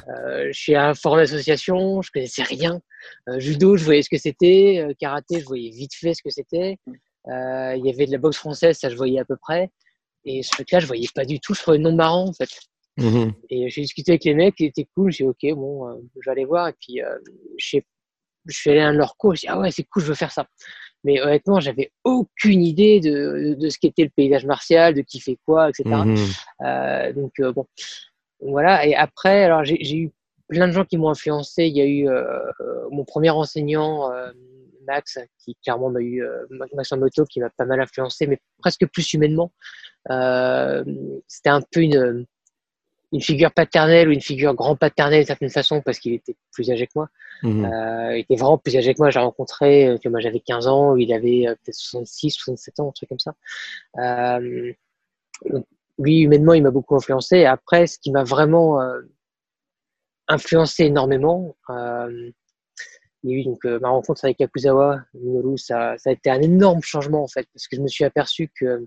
Euh, je suis à un forum d'association, je connaissais rien. Euh, judo, je voyais ce que c'était. Euh, karaté, je voyais vite fait ce que c'était. Euh, Il y avait de la boxe française, ça je voyais à peu près. Et ce truc-là, je voyais pas du tout. Je trouvais le nom marrant en fait. Mhm. Et j'ai discuté avec les mecs, ils étaient cool. J'ai dit, ok, bon, je vais aller voir. Et puis, je suis- allé à un de leurs cours. J'ai dit, ah ouais, c'est cool, je veux faire ça. Mais honnêtement, j'avais aucune idée de, de, ce qu'était le paysage martial, de qui fait quoi, etc. Mhm. Donc bon, voilà. Et après, alors j'ai eu plein de gens qui m'ont influencé. Il y a eu mon premier enseignant. Max, qui clairement m'a eu Max moto, qui m'a pas mal influencé, mais presque plus humainement. C'était un peu une, une figure paternelle ou une figure grand-paternelle d'une certaine façon parce qu'il était plus âgé que moi. Mhm. Euh, il était vraiment plus âgé que moi. J'ai rencontré, euh, moi j'avais 15 ans, il avait euh, peut-être 66, 67 ans, un truc comme ça. Euh, lui, humainement, il m'a beaucoup influencé. après, ce qui m'a vraiment influencé énormément, il y a eu donc, ma rencontre avec Yakuzawa Minoru, ça, ça a été un énorme changement en fait, parce que je me suis aperçu que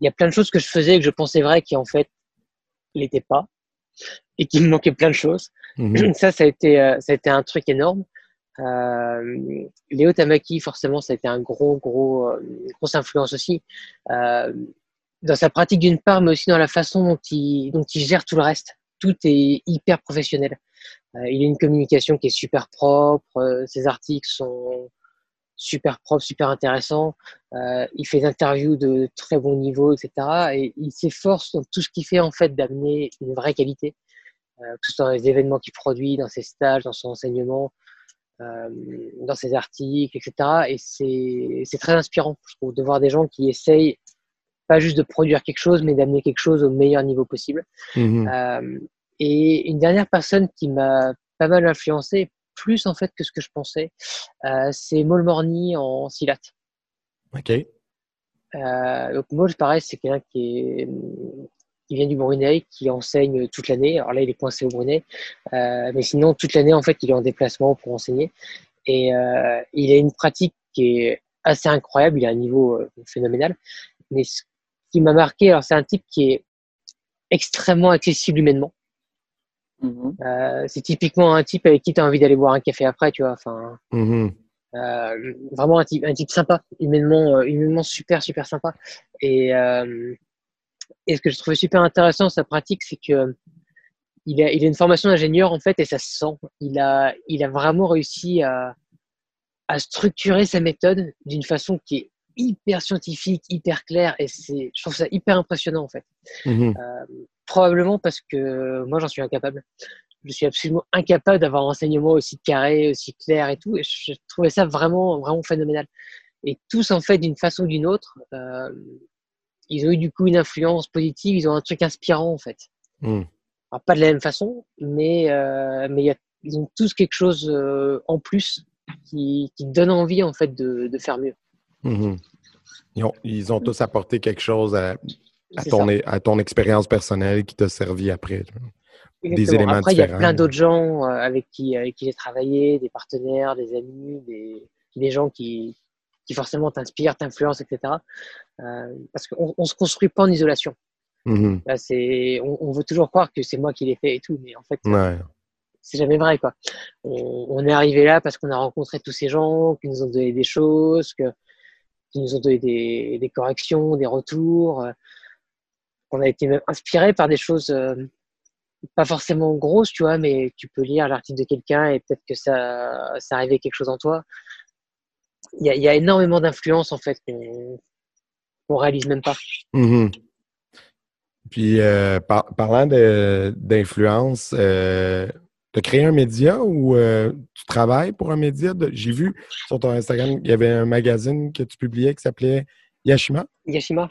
il y a plein de choses que je faisais et que je pensais vrai qui en fait n'était pas et qu'il me manquait plein de choses. Mhm. Ça, ça a, été, euh, ça a été un truc énorme. Euh, Léo Tamaki, forcément, ça a été un gros, gros, euh, grosse influence aussi. Euh, dans sa pratique d'une part, mais aussi dans la façon dont il, dont il gère tout le reste. Tout est hyper professionnel. il a une communication qui est super propre. ses articles sont super propre, super intéressant. Euh, il fait des interviews de très bon niveau, etc. Et il s'efforce dans tout ce qu'il fait en fait d'amener une vraie qualité, euh, que ce soit dans les événements qu'il produit, dans ses stages, dans son enseignement, euh, dans ses articles, etc. Et c'est très inspirant, je trouve, de voir des gens qui essayent pas juste de produire quelque chose, mais d'amener quelque chose au meilleur niveau possible. Mhm. Euh, et une dernière personne qui m'a pas mal influencé, plus en fait que ce que je pensais. Euh, c'est Maul Morny en Silat. Ok. Euh, donc Maul, pareil, c'est quelqu'un qui, est, qui vient du Brunei, qui enseigne toute l'année. Alors là, il est coincé au Brunei, euh, mais sinon toute l'année en fait, il est en déplacement pour enseigner. Et il a une pratique qui est assez incroyable. Il a un niveau phénoménal. Mais ce qui m'a marqué, alors c'est un type qui est extrêmement accessible humainement. Mhm. Euh, c'est typiquement un type avec qui tu as envie d'aller boire un café après, tu vois. Enfin, mhm. euh, vraiment un type, un type sympa, humainement, euh, humainement super, super sympa. Et, et ce que je trouvais super intéressant dans sa pratique, c'est que il a, il a une formation d'ingénieur en fait, et ça se sent. Il a, il a vraiment réussi à, à structurer sa méthode d'une façon qui est hyper scientifique, hyper claire, et c'est, je trouve ça hyper impressionnant en fait. Mhm. Probablement parce que moi, j'en suis incapable. Je suis absolument incapable d'avoir un enseignement aussi carré, aussi clair et tout. Et je trouvais ça vraiment, vraiment phénoménal. Et tous, en fait, d'une façon ou d'une autre, euh, ils ont eu du coup une influence positive. Ils ont un truc inspirant, en fait. Hmm. pas de la même façon, mais, euh, mais y a, ils ont tous quelque chose euh, en plus qui, qui, donne envie, en fait, de, de faire mieux. Hmm. Ils, ont, ils, ont, tous apporté quelque chose à, à ton, à ton expérience personnelle qui t'a servi après. Des éléments Après, il y a plein d'autres gens euh, avec qui, avec qui j'ai travaillé, des partenaires, des amis, des, des gens qui, qui forcément t'inspirent, t'influencent, etc. Euh, parce qu'on ne se construit pas en isolation. Mm-hmm. on, on, veut toujours croire que c'est moi qui l'ai fait et tout, mais en fait, c'est jamais vrai. Quoi. On, on, est arrivé là parce qu'on a rencontré tous ces gens qui nous ont donné des choses, que, qui nous ont donné des, corrections, des retours. Euh, on a été même inspiré par des choses euh, pas forcément grosses, tu vois, mais tu peux lire l'article de quelqu'un et peut-être que ça, ça a quelque chose en toi. Il y a, énormément d'influence en fait qu'on réalise même pas. Mm-hmm. Puis, euh, parlant d'influence, euh, tu as créé un média ou tu travailles pour un média? J'ai vu sur ton Instagram, il y avait un magazine que tu publiais qui s'appelait Yashima. Yashima.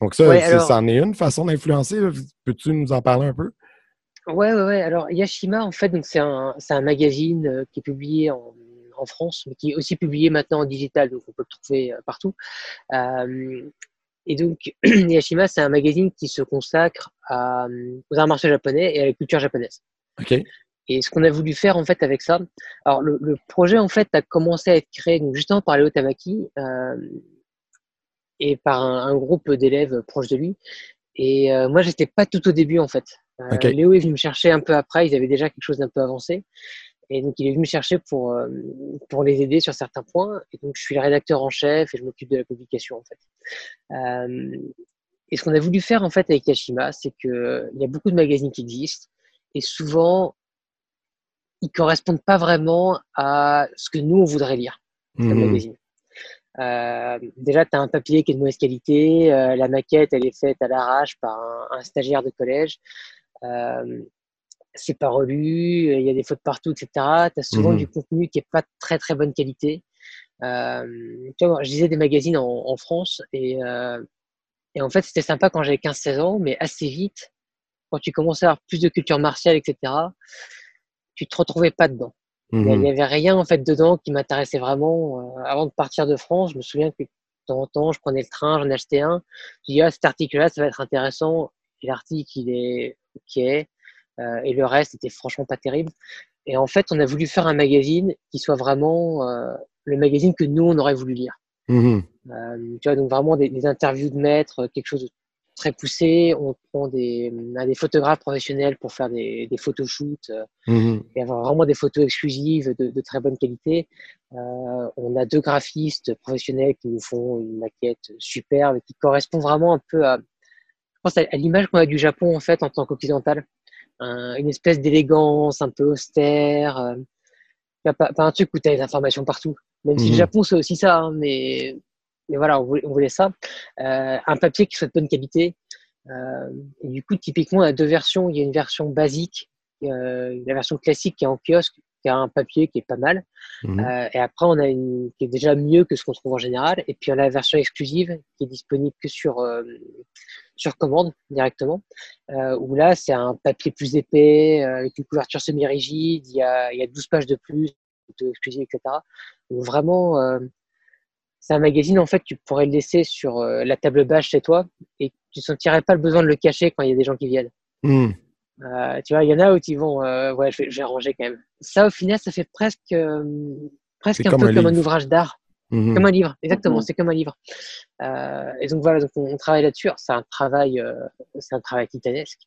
Donc ça, ça en est une façon d'influencer. Peux-tu nous en parler un peu? Ouais, ouais, ouais. Alors Yashima, en fait, c'est un, un, magazine euh, qui est publié en, en, France, mais qui est aussi publié maintenant en digital, donc on peut le trouver euh, partout. Euh, et donc Yashima, c'est un magazine qui se consacre à, aux arts martiaux japonais et à la culture japonaise. Ok. Et ce qu'on a voulu faire en fait avec ça, alors le, le, projet en fait a commencé à être créé donc justement par Léo Tamaki. Euh, et par un, groupe d'élèves proches de lui. Et euh, moi, j'étais pas tout au début en fait. Euh, Léo est venu me chercher un peu après. Ils avaient déjà quelque chose d'un peu avancé. Et donc, il est venu me chercher pour, euh, pour les aider sur certains points. Et donc, je suis le rédacteur en chef et je m'occupe de la publication, en fait. et ce qu'on a voulu faire, en fait, avec Yashima, c'est qu'il y a beaucoup de magazines qui existent. Et souvent, ils correspondent pas vraiment à ce que nous, on voudrait lire, comme mhm. magazine. Euh, déjà, tu as un papier qui est de mauvaise qualité, euh, la maquette, elle est faite à l'arrache par un, stagiaire de collège. Euh, c'est pas relu, il y a des fautes partout, etc. Tu as souvent Mhm. du contenu qui est pas très très bonne qualité. Euh, tu vois, je lisais des magazines en, en France et, et en fait, c'était sympa quand j'avais 15-16 ans, mais assez vite, quand tu commençais à avoir plus de culture martiale, etc., tu te retrouvais pas dedans. Il Mhm. n'y avait rien en fait dedans qui m'intéressait vraiment. Euh, avant de partir de France, je me souviens que de temps en temps, je prenais le train, j'en achetais un. Je dis, ah, cet article-là, ça va être intéressant. Et l'article, il est OK. Euh, et le reste était franchement pas terrible. Et en fait, on a voulu faire un magazine qui soit vraiment euh, le magazine que nous, on aurait voulu lire. Mhm. Euh, tu vois, donc vraiment des, des interviews de maîtres, quelque chose de très poussé. On prend des, on a des photographes professionnels pour faire des, des photoshoots euh, Mhm. et avoir vraiment des photos exclusives de, de très bonne qualité. Euh, on a deux graphistes professionnels qui nous font une maquette superbe et qui correspond vraiment un peu à, je pense à, à l'image qu'on a du Japon en fait en tant qu'occidental. Un- une espèce d'élégance un peu austère. euh, pas, un truc où tu as des informations partout. Même si Mhm. le Japon c'est aussi ça, hein, mais, mais voilà, on voulait, on voulait ça. Euh, un papier qui soit de bonne qualité. Euh, et du coup, typiquement, on a deux versions. Il y a une version basique euh, la version classique qui est en kiosque, qui a un papier qui est pas mal. Mhm. Et après, on a une qui est déjà mieux que ce qu'on trouve en général. Et puis, on a la version exclusive qui est disponible que sur, sur commande directement. Où là, c'est un papier plus épais, avec une couverture semi-rigide. Il y a, il y a 12 pages de plus, exclusives, etc. Donc, vraiment, c'est un magazine, en fait, tu pourrais le laisser sur euh, la table basse chez toi et tu ne sentirais pas le besoin de le cacher quand il y a des gens qui viennent. Mhm. Euh, tu vois, il y en a où ils vont, euh, ouais, je vais, je vais ranger quand même. Ça, au final, ça fait presque, euh, presque un peu un comme un ouvrage d'art, Mhm. comme un livre. Exactement, Mhm. c'est comme un livre. Et donc voilà, donc on, on travaille là-dessus. C'est un travail, c'est un travail titanesque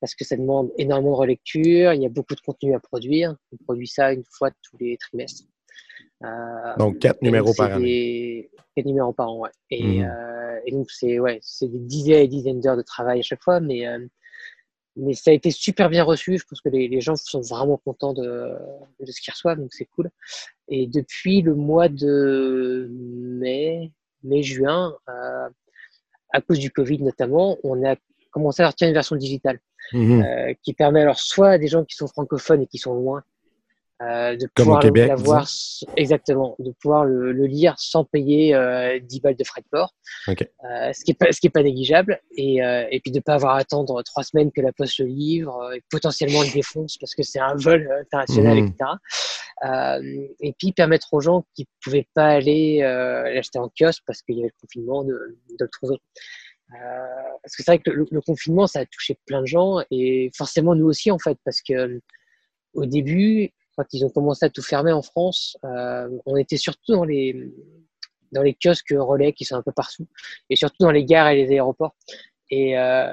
parce que ça demande énormément de relecture. Il y a beaucoup de contenu à produire. On produit ça une fois tous les trimestres. Euh, Donc, quatre numéros donc, par année. des- quatre numéros par an, ouais. Et, Mhm. euh, et donc, c'est ouais, des dizaines et dizaines d'heures de travail à chaque fois, mais, euh, mais ça a été super bien reçu. Je pense que les, les gens sont vraiment contents de, de ce qu'ils reçoivent, donc c'est cool. Et depuis le mois de mai, mai-juin, euh, à cause du Covid notamment, on a commencé à sortir une version digitale Mhm. euh, qui permet alors soit à des gens qui sont francophones et qui sont loin euh, de Comme pouvoir l'avoir exactement, de pouvoir le, le lire sans payer euh, 10 balles de frais de port, OK. euh, ce qui est pas ce qui est pas négligeable, et, euh, et puis de pas avoir à attendre trois semaines que la poste le livre euh, et potentiellement le défonce parce que c'est un vol international, Mhm. etc. Euh, et puis permettre aux gens qui pouvaient pas aller euh, l'acheter en kiosque parce qu'il y avait le confinement de, de le trouver. Euh, parce que c'est vrai que le, le confinement, ça a touché plein de gens et forcément nous aussi en fait, parce que au début, quand ils ont commencé à tout fermer en France, euh, on était surtout dans les dans les kiosques relais qui sont un peu partout et surtout dans les gares et les aéroports. Et, euh,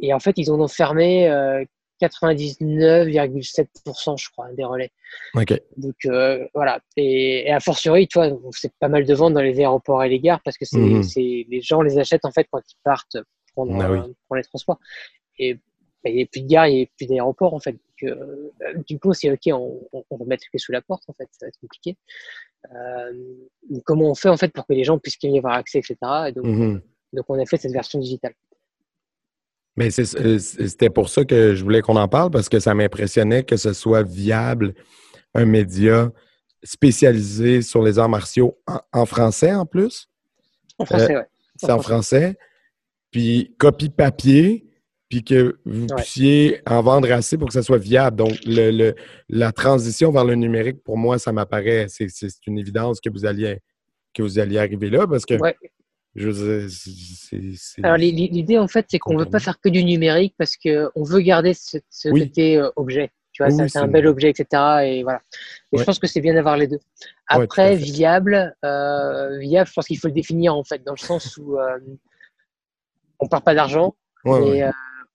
et en fait, ils en ont fermé euh, 99,7% je crois des relais. Donc euh, voilà. Et, et a fortiori, tu vois, c'est pas mal de ventes dans les aéroports et les gares parce que c'est, c'est- les gens les achètent en fait quand ils partent prendre, Ah oui. euh, pour les transports. Et bah, il n'y a plus de gare, il n'y a plus d'aéroport en fait. Euh, du coup, c'est ok, on, on, on va mettre le sous la porte en fait, ça va être compliqué. Euh, comment on fait en fait pour que les gens puissent y avoir accès, etc. Et donc, Mhm. donc on a fait cette version digitale. Mais euh, c'était pour ça que je voulais qu'on en parle parce que ça m'impressionnait que ce soit viable, un média spécialisé sur les arts martiaux en, en français en plus. En français, ouais. C'est en français. Puis copie papier, puis que vous Ouais. puissiez en vendre assez pour que ça soit viable. Donc, le, le- la transition vers le numérique, pour moi, ça m'apparaît, c'est c'est une évidence que vous alliez que vous alliez arriver là parce que Ouais. je c'est- Alors l'i- l'idée en fait, c'est qu'on veut pas faire que du numérique parce que on veut garder ce, ce Oui. côté euh, objet. Tu vois, Oui, c'est un bel objet, etc. Et voilà. Mais Ouais. je pense que c'est bien d'avoir les deux. Après, viable, euh, viable, je pense qu'il faut le définir en fait, dans le sens où euh, on part pas d'argent, ouais. euh,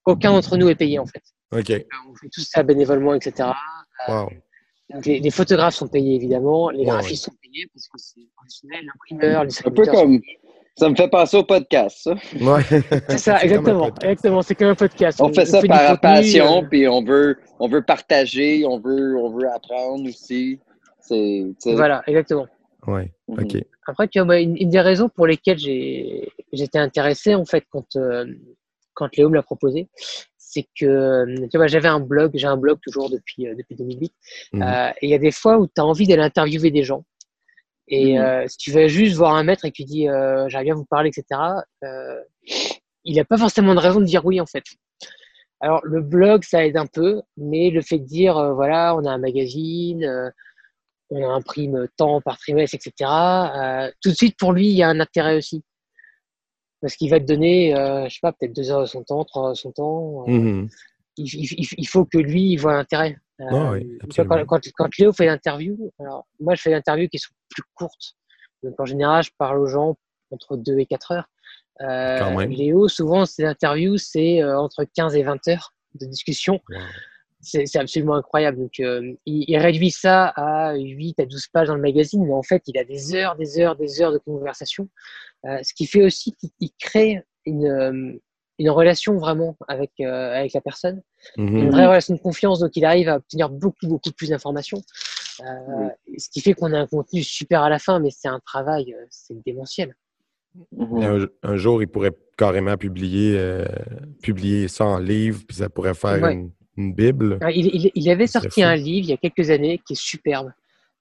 aucun d'entre nous est payé en fait. OK. On fait tout ça bénévolement, etc. Wow. Donc, les, les photographes sont payés évidemment, les graphistes sont payés parce que c'est professionnel, l'imprimeur, les Un peu comme. Ça me fait penser au podcast, ça. Ouais. C'est ça, exactement. Exactement, c'est comme un podcast. On fait ça du par contenu, passion, euh, puis on veut, on veut partager, on veut, on veut apprendre aussi. C'est, Voilà, exactement. Ouais, Mhm. ok. Après, tu vois, moi, une, une des raisons pour lesquelles j'ai- j'étais intéressé, en fait, quand, euh, quand Léo me l'a proposé, c'est que euh, tu vois, j'avais un blog, j'ai un blog toujours depuis, euh, depuis 2008, Mhm. euh, et il y a des fois où tu as envie d'aller interviewer des gens. Et Mhm. euh, si tu vas juste voir un maître et que tu dis euh, j'aimerais bien vous parler, etc., il n'a pas forcément de raison de dire oui, en fait. Alors, le blog, ça aide un peu, mais le fait de dire, voilà, on a un magazine, on imprime tant par trimestre, etc., tout de suite, pour lui, il y a un intérêt aussi. Parce qu'il va te donner, euh, je sais pas, peut-être deux heures de son temps, trois heures de son temps. euh, Mhm. il, il- il- il faut que lui, il voit l'intérêt. Euh, Ah oui, quand, quand, quand Léo fait l'interview, alors moi, je fais des interviews qui sont plus courtes. Donc, en général, je parle aux gens entre 2 et 4 heures. Euh. Léo, souvent, ses interviews, c'est entre 15 et 20 heures de discussion. Wow. C'est absolument incroyable. Donc, il, il réduit ça à 8 à 12 pages dans le magazine, mais en fait, il a des heures, des heures, des heures de conversation. Euh, ce qui fait aussi qu'il il crée une, euh, une relation vraiment avec, euh, avec la personne, Mhm. une vraie relation de confiance. Donc, il arrive à obtenir beaucoup, beaucoup plus d'informations. Euh, Ce qui fait qu'on a un contenu super à la fin, mais c'est un travail, c'est démentiel. Mhm. Un, un jour, il pourrait carrément publier, euh, publier ça en livre, puis ça pourrait faire Ouais. une, une Bible. Il, il- il avait sorti fou. un livre il y a quelques années qui est superbe,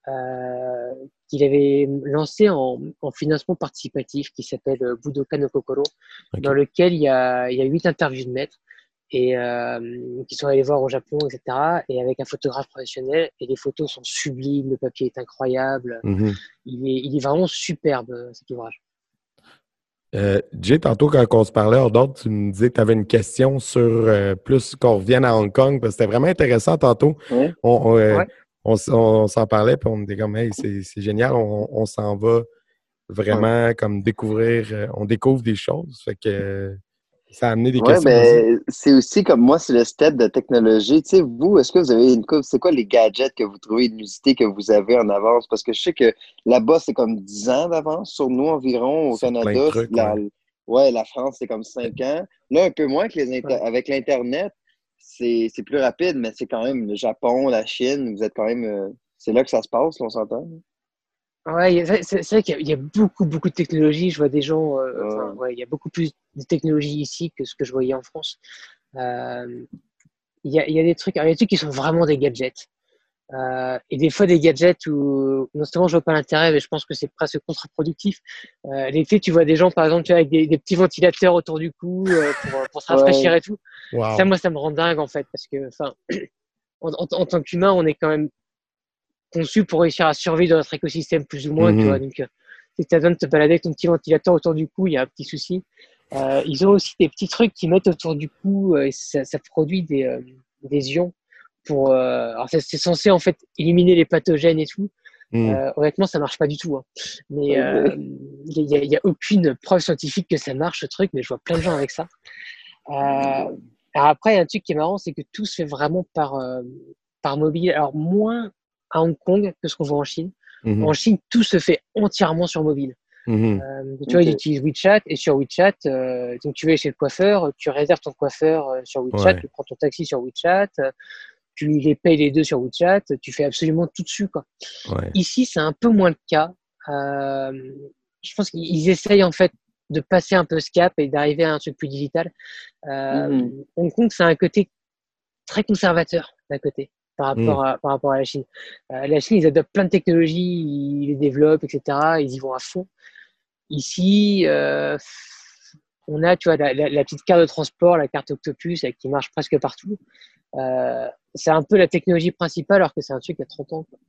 euh, qu'il avait lancé en, en financement participatif, qui s'appelle euh, Budoka no Kokoro, Ok. dans lequel il y a il y a huit interviews de maîtres et euh, qui sont allés voir au Japon, etc. Et avec un photographe professionnel, et les photos sont sublimes, le papier est incroyable, Mhm. il est, il est vraiment superbe euh, cet ouvrage. Euh, Jay, tantôt, quand on se parlait hors d'ordre, tu me disais que tu avais une question sur euh, plus qu'on revienne à Hong Kong, parce que c'était vraiment intéressant tantôt. Ouais. On, on, euh, Ouais. On s'en parlait, puis on me dit comme, hey, c'est génial, on, on s'en va vraiment comme découvrir, euh, on découvre des choses. Fait que ça a amené des Ouais, questions. mais c'est aussi comme moi, c'est le step de technologie. Tu sais, vous, est-ce que vous avez une coupe? C'est quoi les gadgets que vous trouvez inusité que vous avez en avance? Parce que je sais que là-bas, c'est comme 10 ans d'avance sur nous environ. Au Canada, trucs, la, ouais. ouais, la France, c'est comme 5 ans. Là, un peu moins que les inter- avec l'Internet, c'est plus rapide, mais c'est quand même le Japon, la Chine, vous êtes quand même. euh, c'est là que ça se passe, on s'entend. Y a- c'est vrai qu'il y a- il y, a beaucoup, beaucoup de technologies. Je vois des gens, euh, Ouais. enfin, ouais, il y a beaucoup plus de technologies ici que ce que je voyais en France. Euh, Il y, a, il y a des trucs, alors, il y a des trucs qui sont vraiment des gadgets. Euh, et des fois des gadgets où non seulement je vois pas l'intérêt, mais je pense que c'est presque contre-productif. Euh, L'été, tu vois des gens, par exemple, tu vois, avec des, des petits ventilateurs autour du cou euh, pour, pour se rafraîchir et tout. Wow. Ça, moi, ça me rend dingue en fait, parce que, enfin, en, en- en tant qu'humain, on est quand même conçu pour réussir à survivre dans notre écosystème plus ou moins, Mhm. tu vois. Donc, euh, si tu as besoin de te balader avec ton petit ventilateur autour du cou, il y a un petit souci. Euh, ils ont aussi des petits trucs qu'ils mettent autour du cou euh, et ça, ça produit des, euh, des ions pour. euh, alors, c'est censé en fait éliminer les pathogènes et tout. Mm. Euh, honnêtement, ça marche pas du tout. hein. Mais euh, il n'y a, y a aucune preuve scientifique que ça marche ce truc, mais je vois plein de gens avec ça. Alors après, il y a un truc qui est marrant, c'est que tout se fait vraiment par, par mobile. Alors moins à Hong Kong que ce qu'on voit en Chine. Mhm. En Chine, tout se fait entièrement sur mobile. Mhm. Euh, tu vois, ils utilisent WeChat et sur WeChat, euh, donc tu vas chez le coiffeur, tu réserves ton coiffeur euh, sur WeChat, Ouais. tu prends ton taxi sur WeChat, tu les payes les deux sur WeChat, tu fais absolument tout dessus. Quoi. Ouais. Ici, c'est un peu moins le cas. Euh, je pense qu'ils essayent en fait de passer un peu ce cap et d'arriver à un truc plus digital. Euh, Mhm. Hong Kong, c'est un côté très conservateur d'un côté par rapport, à, par rapport à la Chine. Euh, la Chine, ils adoptent plein de technologies, ils les développent, etc. Ils y vont à fond. Ici, euh, on a, tu vois, la, la- la petite carte de transport, la carte Octopus, qui marche presque partout. Euh, c'est un peu la technologie principale, alors que c'est un truc a 30 ans. quoi.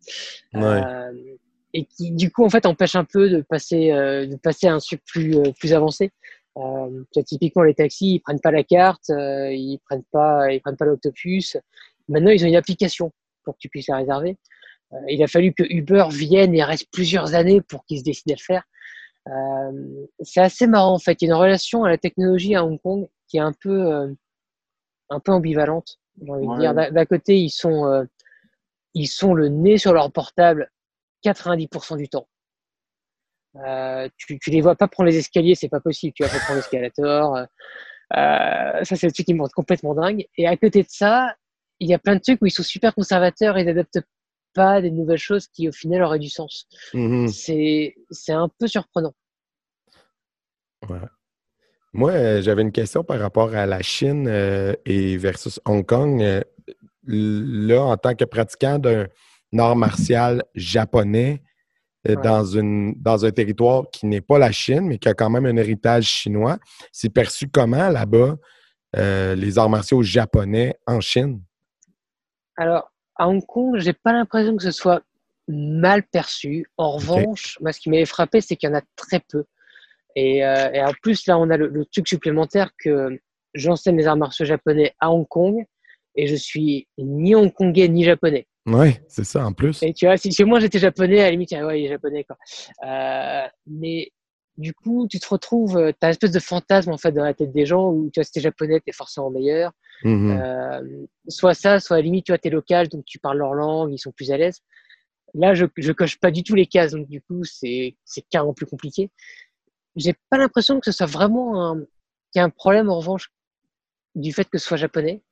Ouais. Euh, et qui, du coup, en fait, empêche un peu de passer, euh, de passer à un truc plus, euh, plus avancé. Euh, typiquement, les taxis, ils prennent pas la carte, euh, ils prennent pas, ils prennent pas l'Octopus. Maintenant, ils ont une application pour que tu puisses la réserver. Euh, il a fallu que Uber vienne et reste plusieurs années pour qu'ils se décident à le faire. Euh, c'est assez marrant en fait. Il y a une relation à la technologie à Hong Kong qui est un peu, euh, un peu ambivalente. J'ai envie de Ouais. dire. D'un côté, ils sont, euh, ils sont le nez sur leur portable 90% du temps. Euh, tu, tu les vois pas prendre les escaliers, c'est pas possible. Tu vas pas prendre l'escalator. Euh, euh, ça, c'est le truc qui me rend complètement dingue. Et à côté de ça, il y a plein de trucs où ils sont super conservateurs et n'adoptent pas des nouvelles choses qui au final auraient du sens. Mhm. C'est c'est un peu surprenant. Ouais. Moi, euh, j'avais une question par rapport à la Chine euh, et versus Hong Kong. Euh, là, en tant que pratiquant d'un art martial japonais euh, Ouais. dans, une, dans un territoire qui n'est pas la Chine, mais qui a quand même un héritage chinois, c'est perçu comment là-bas, les arts martiaux japonais en Chine? Alors, à Hong Kong, j'ai pas l'impression que ce soit mal perçu. En revanche, moi, ce qui m'avait frappé, c'est qu'il y en a très peu. Et, euh, et en plus, là, on a le, le truc supplémentaire que j'enseigne les arts martiaux japonais à Hong Kong et je suis ni hongkongais ni japonais. Oui, c'est ça en plus. Et tu vois, si, si moi j'étais japonais, à la limite, ah ouais, il est japonais, quoi. Euh, mais du coup, tu te retrouves, tu as une espèce de fantasme en fait dans la tête des gens où tu vois, si t'es japonais, t'es forcément meilleur. Mhm. Euh, soit ça, soit à la limite, tu vois, t'es local, donc tu parles leur langue, ils sont plus à l'aise. Là, je, je coche pas du tout les cases, donc du coup, c'est c'est carrément plus compliqué. J'ai pas l'impression que ce soit vraiment qu'il y a un problème en revanche du fait que ce soit japonais.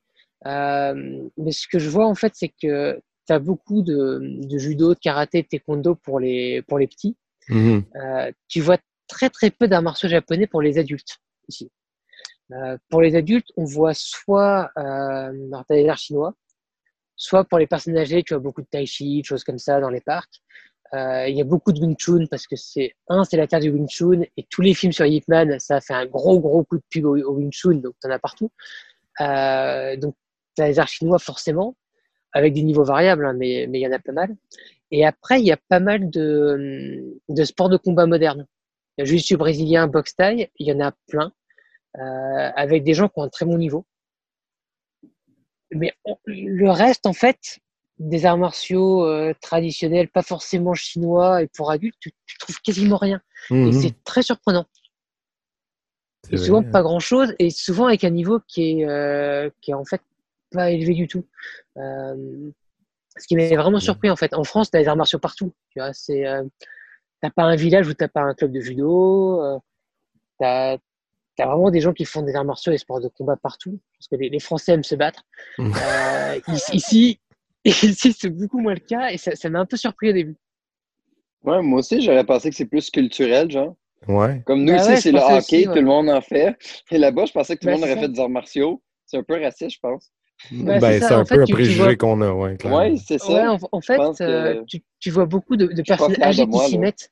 Euh, mais ce que je vois en fait, c'est que tu as beaucoup de, de judo, de karaté, de taekwondo pour les, pour les petits. Mhm. Euh, tu vois très très peu d'arts martiaux japonais pour les adultes ici. Euh, pour les adultes, on voit soit euh, alors, les arts chinois, soit pour les personnes âgées, tu vois beaucoup de tai chi, de choses comme ça dans les parcs. Euh, Il y a beaucoup de Wing Chun parce que c'est un, c'est la terre du Wing Chun et tous les films sur Ip Man, ça a fait un gros gros coup de pub au, au Wing Chun, donc t'en as partout. Euh, donc t'as les arts chinois forcément, avec des niveaux variables, hein, mais mais il y en a pas mal. Et après, il y a pas mal de, de sports de combat modernes. Il y a juste du brésilien, boxe taille, il y en a plein, euh, avec des gens qui ont un très bon niveau. Mais le reste, en fait, des arts martiaux euh, traditionnels, pas forcément chinois et pour adultes, tu, tu trouves quasiment rien. Et Mhm. c'est très surprenant. C'est Et souvent pas grand chose, et souvent avec un niveau qui est, euh, qui est en fait pas élevé du tout. Euh, ce qui m'avait vraiment surpris en fait. En France, t'as des arts martiaux partout. Tu vois, c'est, euh, t'as pas un village où t'as pas un club de judo. Euh, t'as, as vraiment des gens qui font des arts martiaux et des sports de combat partout. Parce que les, les Français aiment se battre. Euh, ici, ici, ici, c'est beaucoup moins le cas, et ça, ça m'a un peu surpris au début. Ouais, moi aussi, j'aurais pensé que c'est plus culturel, genre. Ouais. Comme nous Bah ici, ouais, c'est le hockey, aussi, ouais. tout le monde en fait. Et là-bas, je pensais que tout le Bah, monde aurait fait des arts martiaux. C'est un peu raciste, je pense. Bah, ben, c'est un en fait, peu un préjugé vois- qu'on a, ouais, clairement. Ouais, c'est ça. Ouais, en, en fait, que- euh, tu, tu vois beaucoup de, personnes de âgées qui s'y mettent.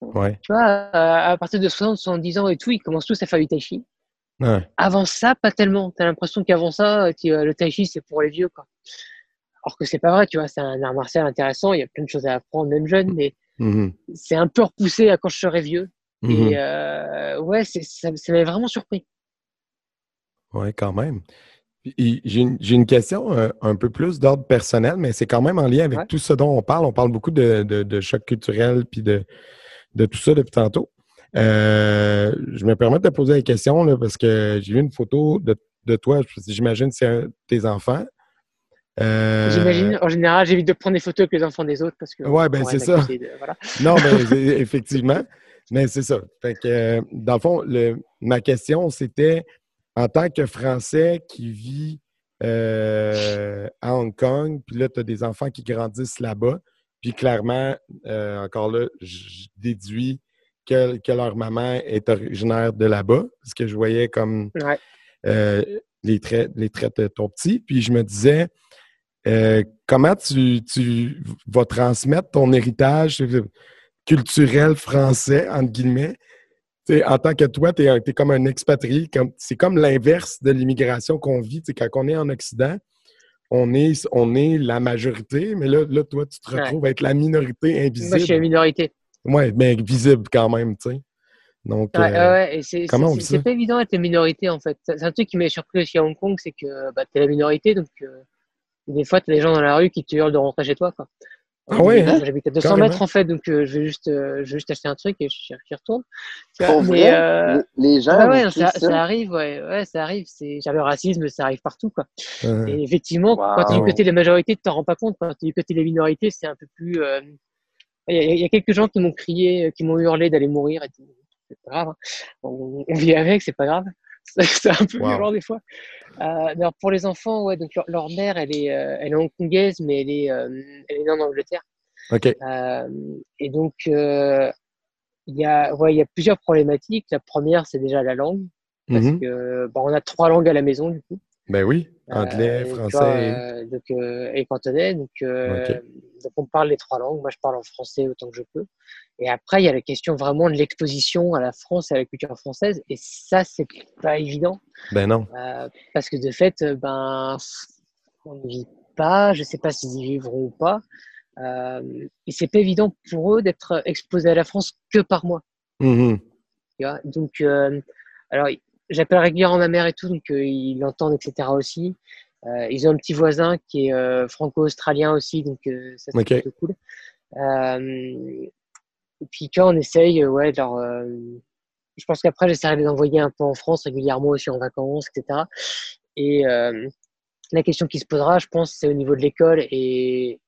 Ouais. Tu vois, à, à partir de 60, 70 ans et tout, ils commencent tous à faire du tai chi. Ouais. Avant ça, pas tellement. T'as l'impression qu'avant ça, euh, euh, le tai chi, c'est pour les vieux, quoi. Alors que c'est pas vrai, tu vois, c'est un art martial intéressant, il y a plein de choses à apprendre, même jeune, mais Mhm. c'est un peu repoussé à quand je serai vieux. Mhm. Et euh, ouais, ça, ça m'avait vraiment surpris. Oui, quand même. J'ai une, question euh, un peu plus d'ordre personnel, mais c'est quand même en lien avec Ouais. tout ce dont on parle. On parle beaucoup de, de, de choc culturel puis de, de tout ça depuis tantôt. Euh, je me permets de te poser la question là, parce que j'ai vu une photo de, de toi. J'imagine que c'est un de tes enfants. Euh, J'imagine, en général, j'évite de prendre des photos avec les enfants des autres parce que. Ouais, ben, c'est ça. de- voilà. Non, mais effectivement. Mais c'est ça. Fait que, euh, dans le fond, le- ma question, c'était en tant que Français qui vit euh, à Hong Kong, puis là, tu as des enfants qui grandissent là-bas, puis clairement, euh, encore là, je déduis que, que leur maman est originaire de là-bas, parce que je voyais comme Ouais. les, traits, les traits de ton petit, puis je me disais, euh, comment tu, tu vas transmettre ton héritage culturel français, entre guillemets, Tu en tant que toi, tu es, comme un expatrié. C'est comme l'inverse de l'immigration qu'on vit. Tu Quand on est en Occident, on est, on est la majorité, mais là, là toi, tu te Ouais. retrouves à être la minorité Moi, je suis la invisible. minorité. Oui, mais visible quand même, tu sais. Donc, Ouais, euh, ouais, c'est comment pas évident d'être la minorité en fait. C'est un truc qui m'a surpris aussi à Hong Kong, c'est que bah, t'es la minorité, donc euh, des fois t'as des gens dans la rue qui te hurlent de rentrer chez toi. Quoi. Ah ouais, Moi, hein? J'habite à 200 Carrément. mètres en fait, donc euh, je vais juste, euh, je vais juste acheter un truc et j'y j'y retourne. Tu mais, vrai, euh, les gens. ouais, ça, arrive, ouais, ouais, ça arrive. C'est le racisme, ça arrive partout, quoi. euh, Et effectivement, quand tu es du côté de la majorité, tu t'en rends pas compte. Quand tu es du côté de la minorité, c'est un peu plus. euh, Il y, a- il y a quelques gens qui m'ont crié, euh, qui m'ont hurlé d'aller mourir et tout. C'est pas grave. hein. On, on vit avec, c'est pas grave. c'est un peu Wow. violent des fois. Euh, alors, pour les enfants, ouais, donc leur, leur mère, elle est, euh, elle est hongkongaise, mais elle est, euh, elle est née en Angleterre. OK. Et donc, il y, a, ouais, y a plusieurs problématiques. La première, c'est déjà la langue. Parce Mhm. que bon, on a trois langues à la maison, du coup. Ben oui. Euh, Anglais, français. vois, euh, donc, euh, et cantonais. Donc, donc, on parle les trois langues. Moi, je parle en français autant que je peux. Et après, il y a la question vraiment de l'exposition à la France et à la culture française. Et ça, c'est pas évident. Ben non. Parce que de fait, ben, on ne vit pas. Je sais pas s'ils y vivront ou pas. Euh, et c'est pas évident pour eux d'être exposés à la France que par. Tu vois donc, euh, alors, j'appelle régulièrement ma mère et tout, donc euh, ils l'entendent, etc. aussi. Euh, ils ont un petit voisin qui est euh, franco-australien aussi, donc euh, ça c'est plutôt cool. Et puis quand on essaye, ouais, de leur, je pense qu'après j'essaierai de les envoyer un peu en France régulièrement aussi en vacances, etc. Et la question qui se posera, je pense, c'est au niveau de l'école et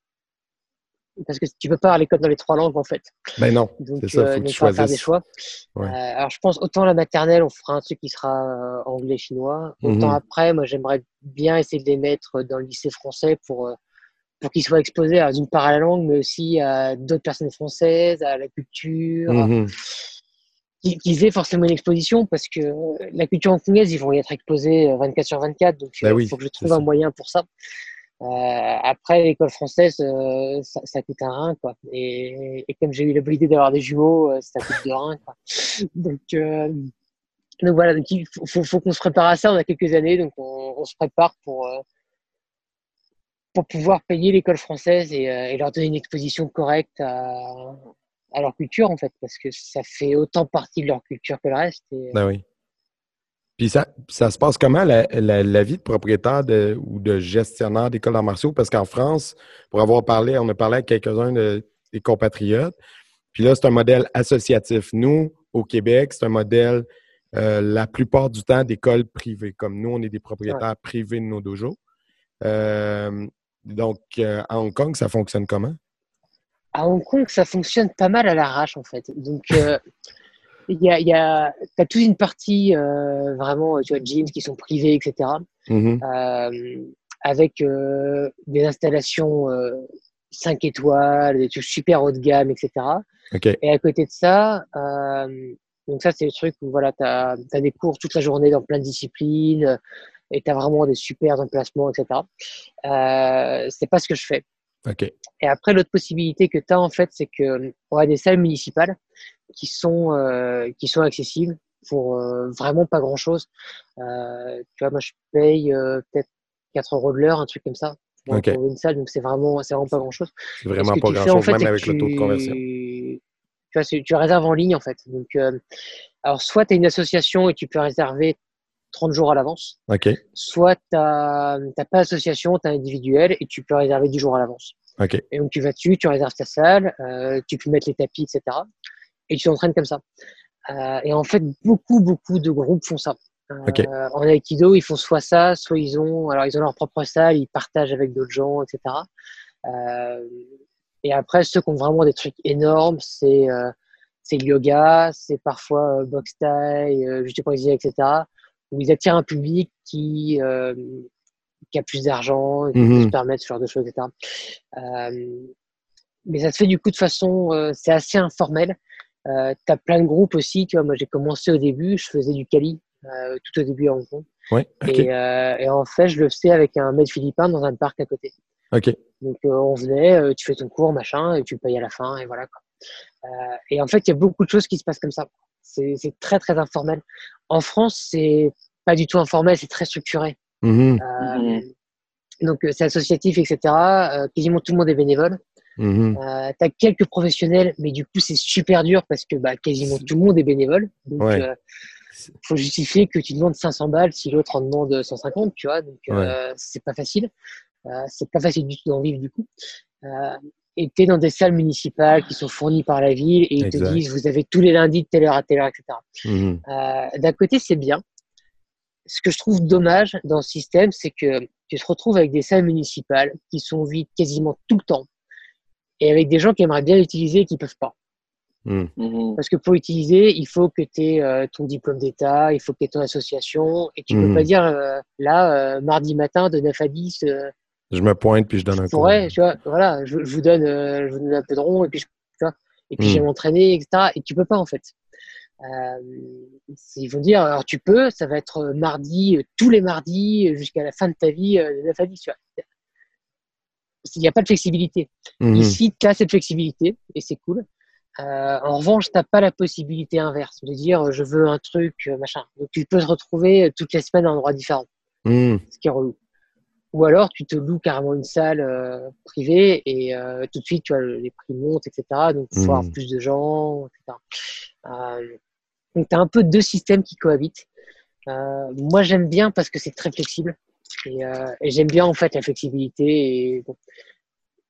parce que tu peux pas avoir l'école dans les trois langues en fait. Ben non. Donc, C'est ça, euh, faut que tu va faire des choisisses. choix. Ouais. Euh, alors, je pense autant la maternelle, on fera un truc qui sera euh, anglais-chinois. Autant Mhm. après, moi, j'aimerais bien essayer de les mettre dans le lycée français pour, pour qu'ils soient exposés, à, d'une part à la langue, mais aussi à d'autres personnes françaises, à la culture, Mhm. qu'ils aient forcément une exposition, parce que la culture hongkongaise, ils vont y être exposés euh, 24 sur 24, donc il Ben oui, faut que je trouve ça. un moyen pour ça. Euh, après, l'école française, euh, ça, coûte un rein, quoi. Et, comme j'ai eu l'habilité d'avoir des jumeaux, euh, ça coûte deux reins, quoi. Donc, voilà, donc il faut, qu'on se prépare à ça. On a quelques années, donc on, se prépare pour, pour pouvoir payer l'école française et, leur donner une exposition correcte à, leur culture, en fait, parce que ça fait autant partie de leur culture que le reste. Et, Ben oui. Puis ça, ça se passe comment la, la- la vie de propriétaire de- ou de gestionnaire d'école d'arts martiaux? Parce qu'en France, pour avoir parlé, on a parlé avec quelques-uns de- des compatriotes. Puis là, c'est un modèle associatif. Nous, au Québec, c'est un modèle euh, la plupart du temps d'école privée. Comme nous, on est des propriétaires privés de nos dojos. Euh, donc, euh, à Hong Kong, ça fonctionne comment? à Hong Kong, ça fonctionne pas mal à l'arrache, en fait. Donc, il y a, y a, t'as toute une partie euh, vraiment, tu vois, gyms qui sont privés, etc. Mhm. euh, avec euh, des installations euh, 5 étoiles, des trucs super haut de gamme, etc. OK. Et à côté de ça, donc ça, c'est le truc où voilà, tu as, des cours toute la journée dans plein de disciplines et tu as vraiment des super emplacements, etc. C'est pas ce que je fais. Et après, l'autre possibilité que tu as, en fait, c'est qu'on a des salles municipales qui sont, euh, qui sont accessibles pour euh, vraiment pas grand-chose. Euh, tu vois, moi, je paye euh, peut-être 4 euros de l'heure, un truc comme ça, pour, une salle. Donc, c'est vraiment, vraiment pas grand-chose. C'est ce vraiment que pas grand-chose, en fait, même avec le taux de conversion. Tu, vois, tu réserves en ligne, en fait. Donc, euh, alors, soit tu as une association et tu peux réserver 30 jours à l'avance, OK. soit tu n'as pas d'association, tu as individuel et tu peux réserver 10 jours à l'avance. Et donc, tu vas dessus, tu réserves ta salle, euh, tu peux mettre les tapis, etc. Et tu t'entraînes comme ça. Euh, et en fait, beaucoup, beaucoup de groupes font ça. Euh. En Aikido, ils font soit ça, soit ils ont, alors ils ont leur propre salle, ils partagent avec d'autres gens, etc. Et après, ceux qui ont vraiment des trucs énormes, c'est c'est le yoga, c'est parfois boxe taille, euh, etc. Où ils attirent un public qui, euh, qui a plus d'argent, qui Mhm. peut se permettre ce genre de choses, etc. Euh, mais ça se fait du coup de façon, euh, c'est assez informel. Euh, tu as plein de groupes aussi, tu vois. Moi, j'ai commencé au début, je faisais du Kali, euh, tout au début Hong Kong. Ouais. OK. Et, et en fait, je le faisais avec un maître philippin dans un parc à côté. OK. Donc, on venait, tu fais ton cours, machin, et tu payes à la fin, et voilà. Quoi. Et en fait, il y a beaucoup de choses qui se passent comme ça. C'est très, très informel. En France, c'est pas du tout informel, c'est très structuré. Mhm. Euh. Donc, euh, c'est associatif, etc. Euh, quasiment tout le monde est bénévole. Euh, tu as quelques professionnels, mais du coup, c'est super dur parce que bah, quasiment tout le monde est bénévole. Donc, Ouais. euh, faut justifier que tu demandes 500 balles si l'autre en demande 150, tu vois. Donc, euh, c'est pas facile. C'est pas facile du tout d'en vivre, du coup. Euh, et tu es dans des salles municipales qui sont fournies par la ville et ils Exact. te disent vous avez tous les lundis de telle heure à telle heure, etc. Mhm. Euh, D'un côté, c'est bien. Ce que je trouve dommage dans ce système, c'est que tu te retrouves avec des salles municipales qui sont vides quasiment tout le temps et avec des gens qui aimeraient bien l'utiliser et qui peuvent pas. Hmm. Mhm. Parce que pour l'utiliser, il faut que tu aies ton diplôme d'État, il faut que tu aies ton association, et tu Mhm. peux pas dire euh, là, euh, mardi matin, de 9 à 10, euh, Je me pointe puis je donne un je cours. pourrais, tu vois, voilà, je, je vous donne, euh, je vous donne un peu de rond, et puis, je, tu vois, et puis j'ai m'entraîner, etc. Et tu peux pas, en fait. Euh, ils vont dire, alors tu peux, ça va être mardi, euh, tous les mardis, jusqu'à la fin de ta vie, de 9 à 10, tu vois. Il n'y a pas de flexibilité. Mhm. Ici, tu as cette flexibilité et c'est cool. Euh, en revanche, tu n'as pas la possibilité inverse de dire je veux un truc, machin. Donc, tu peux te retrouver toutes les semaines à un endroit différent, Hmm. ce qui est relou. Ou alors, tu te loues carrément une salle euh, privée et euh, tout de suite, tu vois, les prix montent, etc. Donc, il faut avoir Mhm. plus de gens, etc. Euh, donc, tu as un peu deux systèmes qui cohabitent. Moi, j'aime bien parce que c'est très flexible. Et, et j'aime bien, en fait, la flexibilité. Et bon,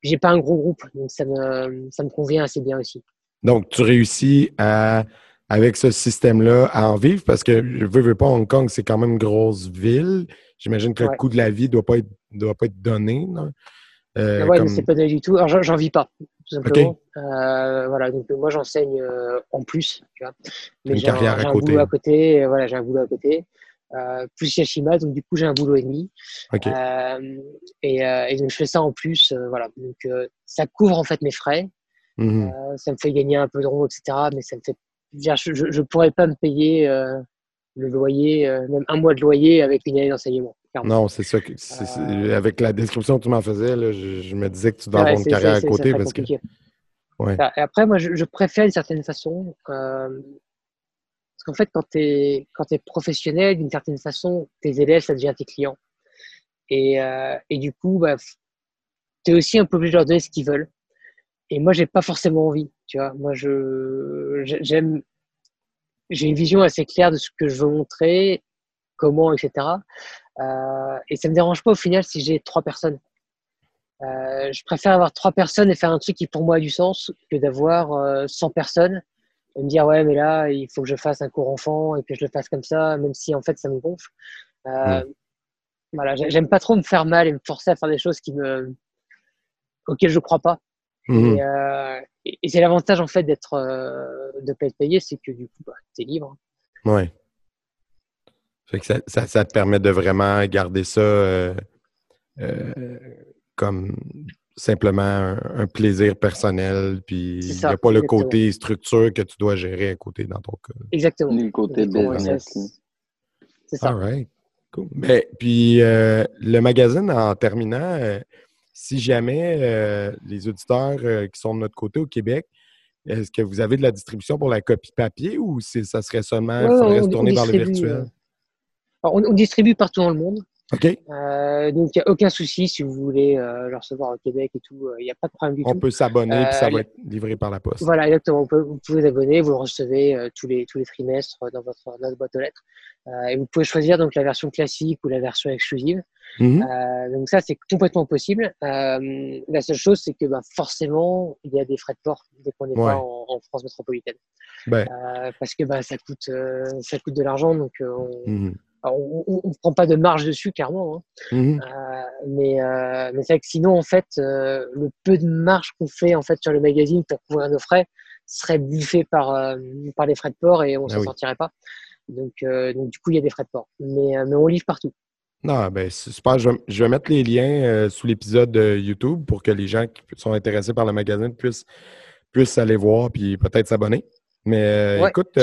j'ai pas un gros groupe, donc ça me, ça me convient assez bien aussi. Donc, tu réussis à, avec ce système-là à en vivre? Parce que je veux, veux pas, Hong Kong, c'est quand même une grosse ville. J'imagine que le Ouais. coût de la vie ne doit, pas être- doit pas être donné. Euh, ouais, comme- mais c'est pas donné du tout. Alors, j'en- vis pas, tout simplement. Euh, voilà, donc moi, j'enseigne euh, en plus, tu vois. Mais j'ai un, un boulot à côté. euh, Voilà, j'ai un boulot à côté. Euh, plus Yashima, donc du coup, j'ai un boulot et demi. OK. Euh, et, et donc, je fais ça en plus. voilà, donc ça couvre en fait mes frais. Mhm. Euh, ça me fait gagner un peu de rond, etc. Mais ça me fait. je Je, pourrais pas me payer le loyer, euh, même un mois de loyer avec une année d'enseignement. Non, c'est ça. que- Euh, Avec la description que tu m'en faisais, là, je, je me disais que tu dois Ouais, avoir une carrière à côté parce que. compliqué. Ouais. Et après, moi, je, je préfère d'une certaine façon. euh, parce qu'en fait, quand tu es, es professionnel, d'une certaine façon, tes élèves, ça devient tes clients. Et, et du coup, bah, tu es aussi un peu obligé de leur donner ce qu'ils veulent. Et moi, j'ai pas forcément envie. Tu vois, moi, j'aime. J'ai une vision assez claire de ce que je veux montrer, comment, etc. Euh, et ça me dérange pas au final si j'ai trois personnes. Euh, je préfère avoir trois personnes et faire un truc qui pour moi a du sens que d'avoir euh, 100 personnes et me dire ouais mais là il faut que je fasse un cours enfant et que je le fasse comme ça même si en fait ça me gonfle. Euh, Voilà, j'ai- j'aime pas trop me faire mal et me forcer à faire des choses qui me auxquelles je crois pas. Mhm. Et, euh, et- et c'est l'avantage en fait d'être euh, de pas être payé, c'est que du coup bah, t'es libre. Ouais. Fait que ça, ça, ça te permet de vraiment garder ça euh, euh, comme simplement un, un plaisir personnel, puis il n'y a pas le côté structure que tu dois gérer à côté dans ton cas. Exactement. Le côté business. C'est ça. All right. Cool. Ben, puis euh, le magazine, en terminant, euh, si jamais euh, les auditeurs euh, qui sont de notre côté au Québec, est-ce que vous avez de la distribution pour la copie papier ou ça serait seulement, il Ouais, faudrait on- se tourner on vers le virtuel? euh, on distribue partout dans le monde. Euh, donc, il n'y a aucun souci si vous voulez euh, le recevoir au Québec et tout. Il n'y a pas de problème du On tout. peut s'abonner puis ça Euh, va être livré par la poste. Voilà, exactement. Vous pouvez, vous pouvez vous abonner, vous le recevez euh, tous, les, tous les trimestres dans votre, dans votre boîte aux lettres. Euh, et vous pouvez choisir donc la version classique ou la version exclusive. Mhm. Euh, donc ça, c'est complètement possible. Euh, la seule chose, c'est que bah, forcément, il y a des frais de port dès qu'on n'est Ouais. pas en, en France métropolitaine. Ben, Euh, parce que bah, ça, coûte, euh, ça coûte de l'argent. Donc, on ne prend pas de marge dessus, clairement. hein. Mhm. Euh, mais euh, mais c'est vrai que sinon, en fait, euh, le peu de marge qu'on fait en fait sur le magazine pour couvrir nos frais serait bouffé par, par les frais de port et on Ah s'en oui. sortirait pas. Donc, donc, du coup, il y a des frais de port. Mais, mais on livre partout. Non, ben, c'est super. Je vais, je vais mettre les liens sous l'épisode de YouTube pour que les gens qui sont intéressés par le magazine puissent, puissent aller voir puis peut-être s'abonner. Mais Ouais, écoute,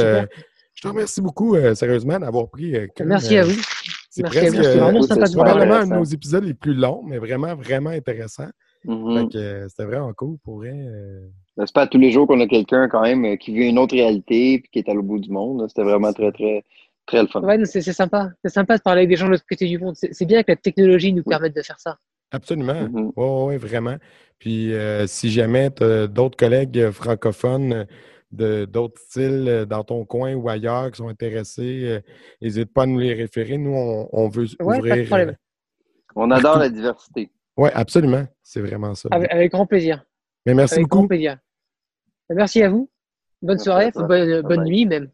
je te remercie beaucoup, euh, sérieusement, d'avoir pris. euh, Merci à euh, vous. C'est presque euh, probablement un de nos épisodes les plus longs, mais vraiment, vraiment intéressant. Que, euh, C'était vraiment cool pour vrai. euh. Ben, C'est pas tous les jours qu'on a quelqu'un quand même qui vit une autre réalité et qui est à l'autre bout du monde. C'était vraiment très, très, très le fun. Ouais, c'est sympa. C'est sympa de parler avec des gens de l'autre côté du monde. C'est bien que la technologie nous Oui. permette de faire ça. Absolument. Mhm. Oui, ouais, vraiment. Puis euh, si jamais tu as d'autres collègues francophones euh, d'autres styles euh, dans ton coin ou ailleurs qui sont intéressés, n'hésite pas à nous les référer. Nous, on, on veut Ouais, ouvrir. pas de problème. On adore la diversité. Oui, absolument. C'est vraiment ça. Avec, avec grand plaisir. Mais merci Avec grand beaucoup. plaisir. Merci à vous. Bonne Merci soirée, bonne, bonne nuit même.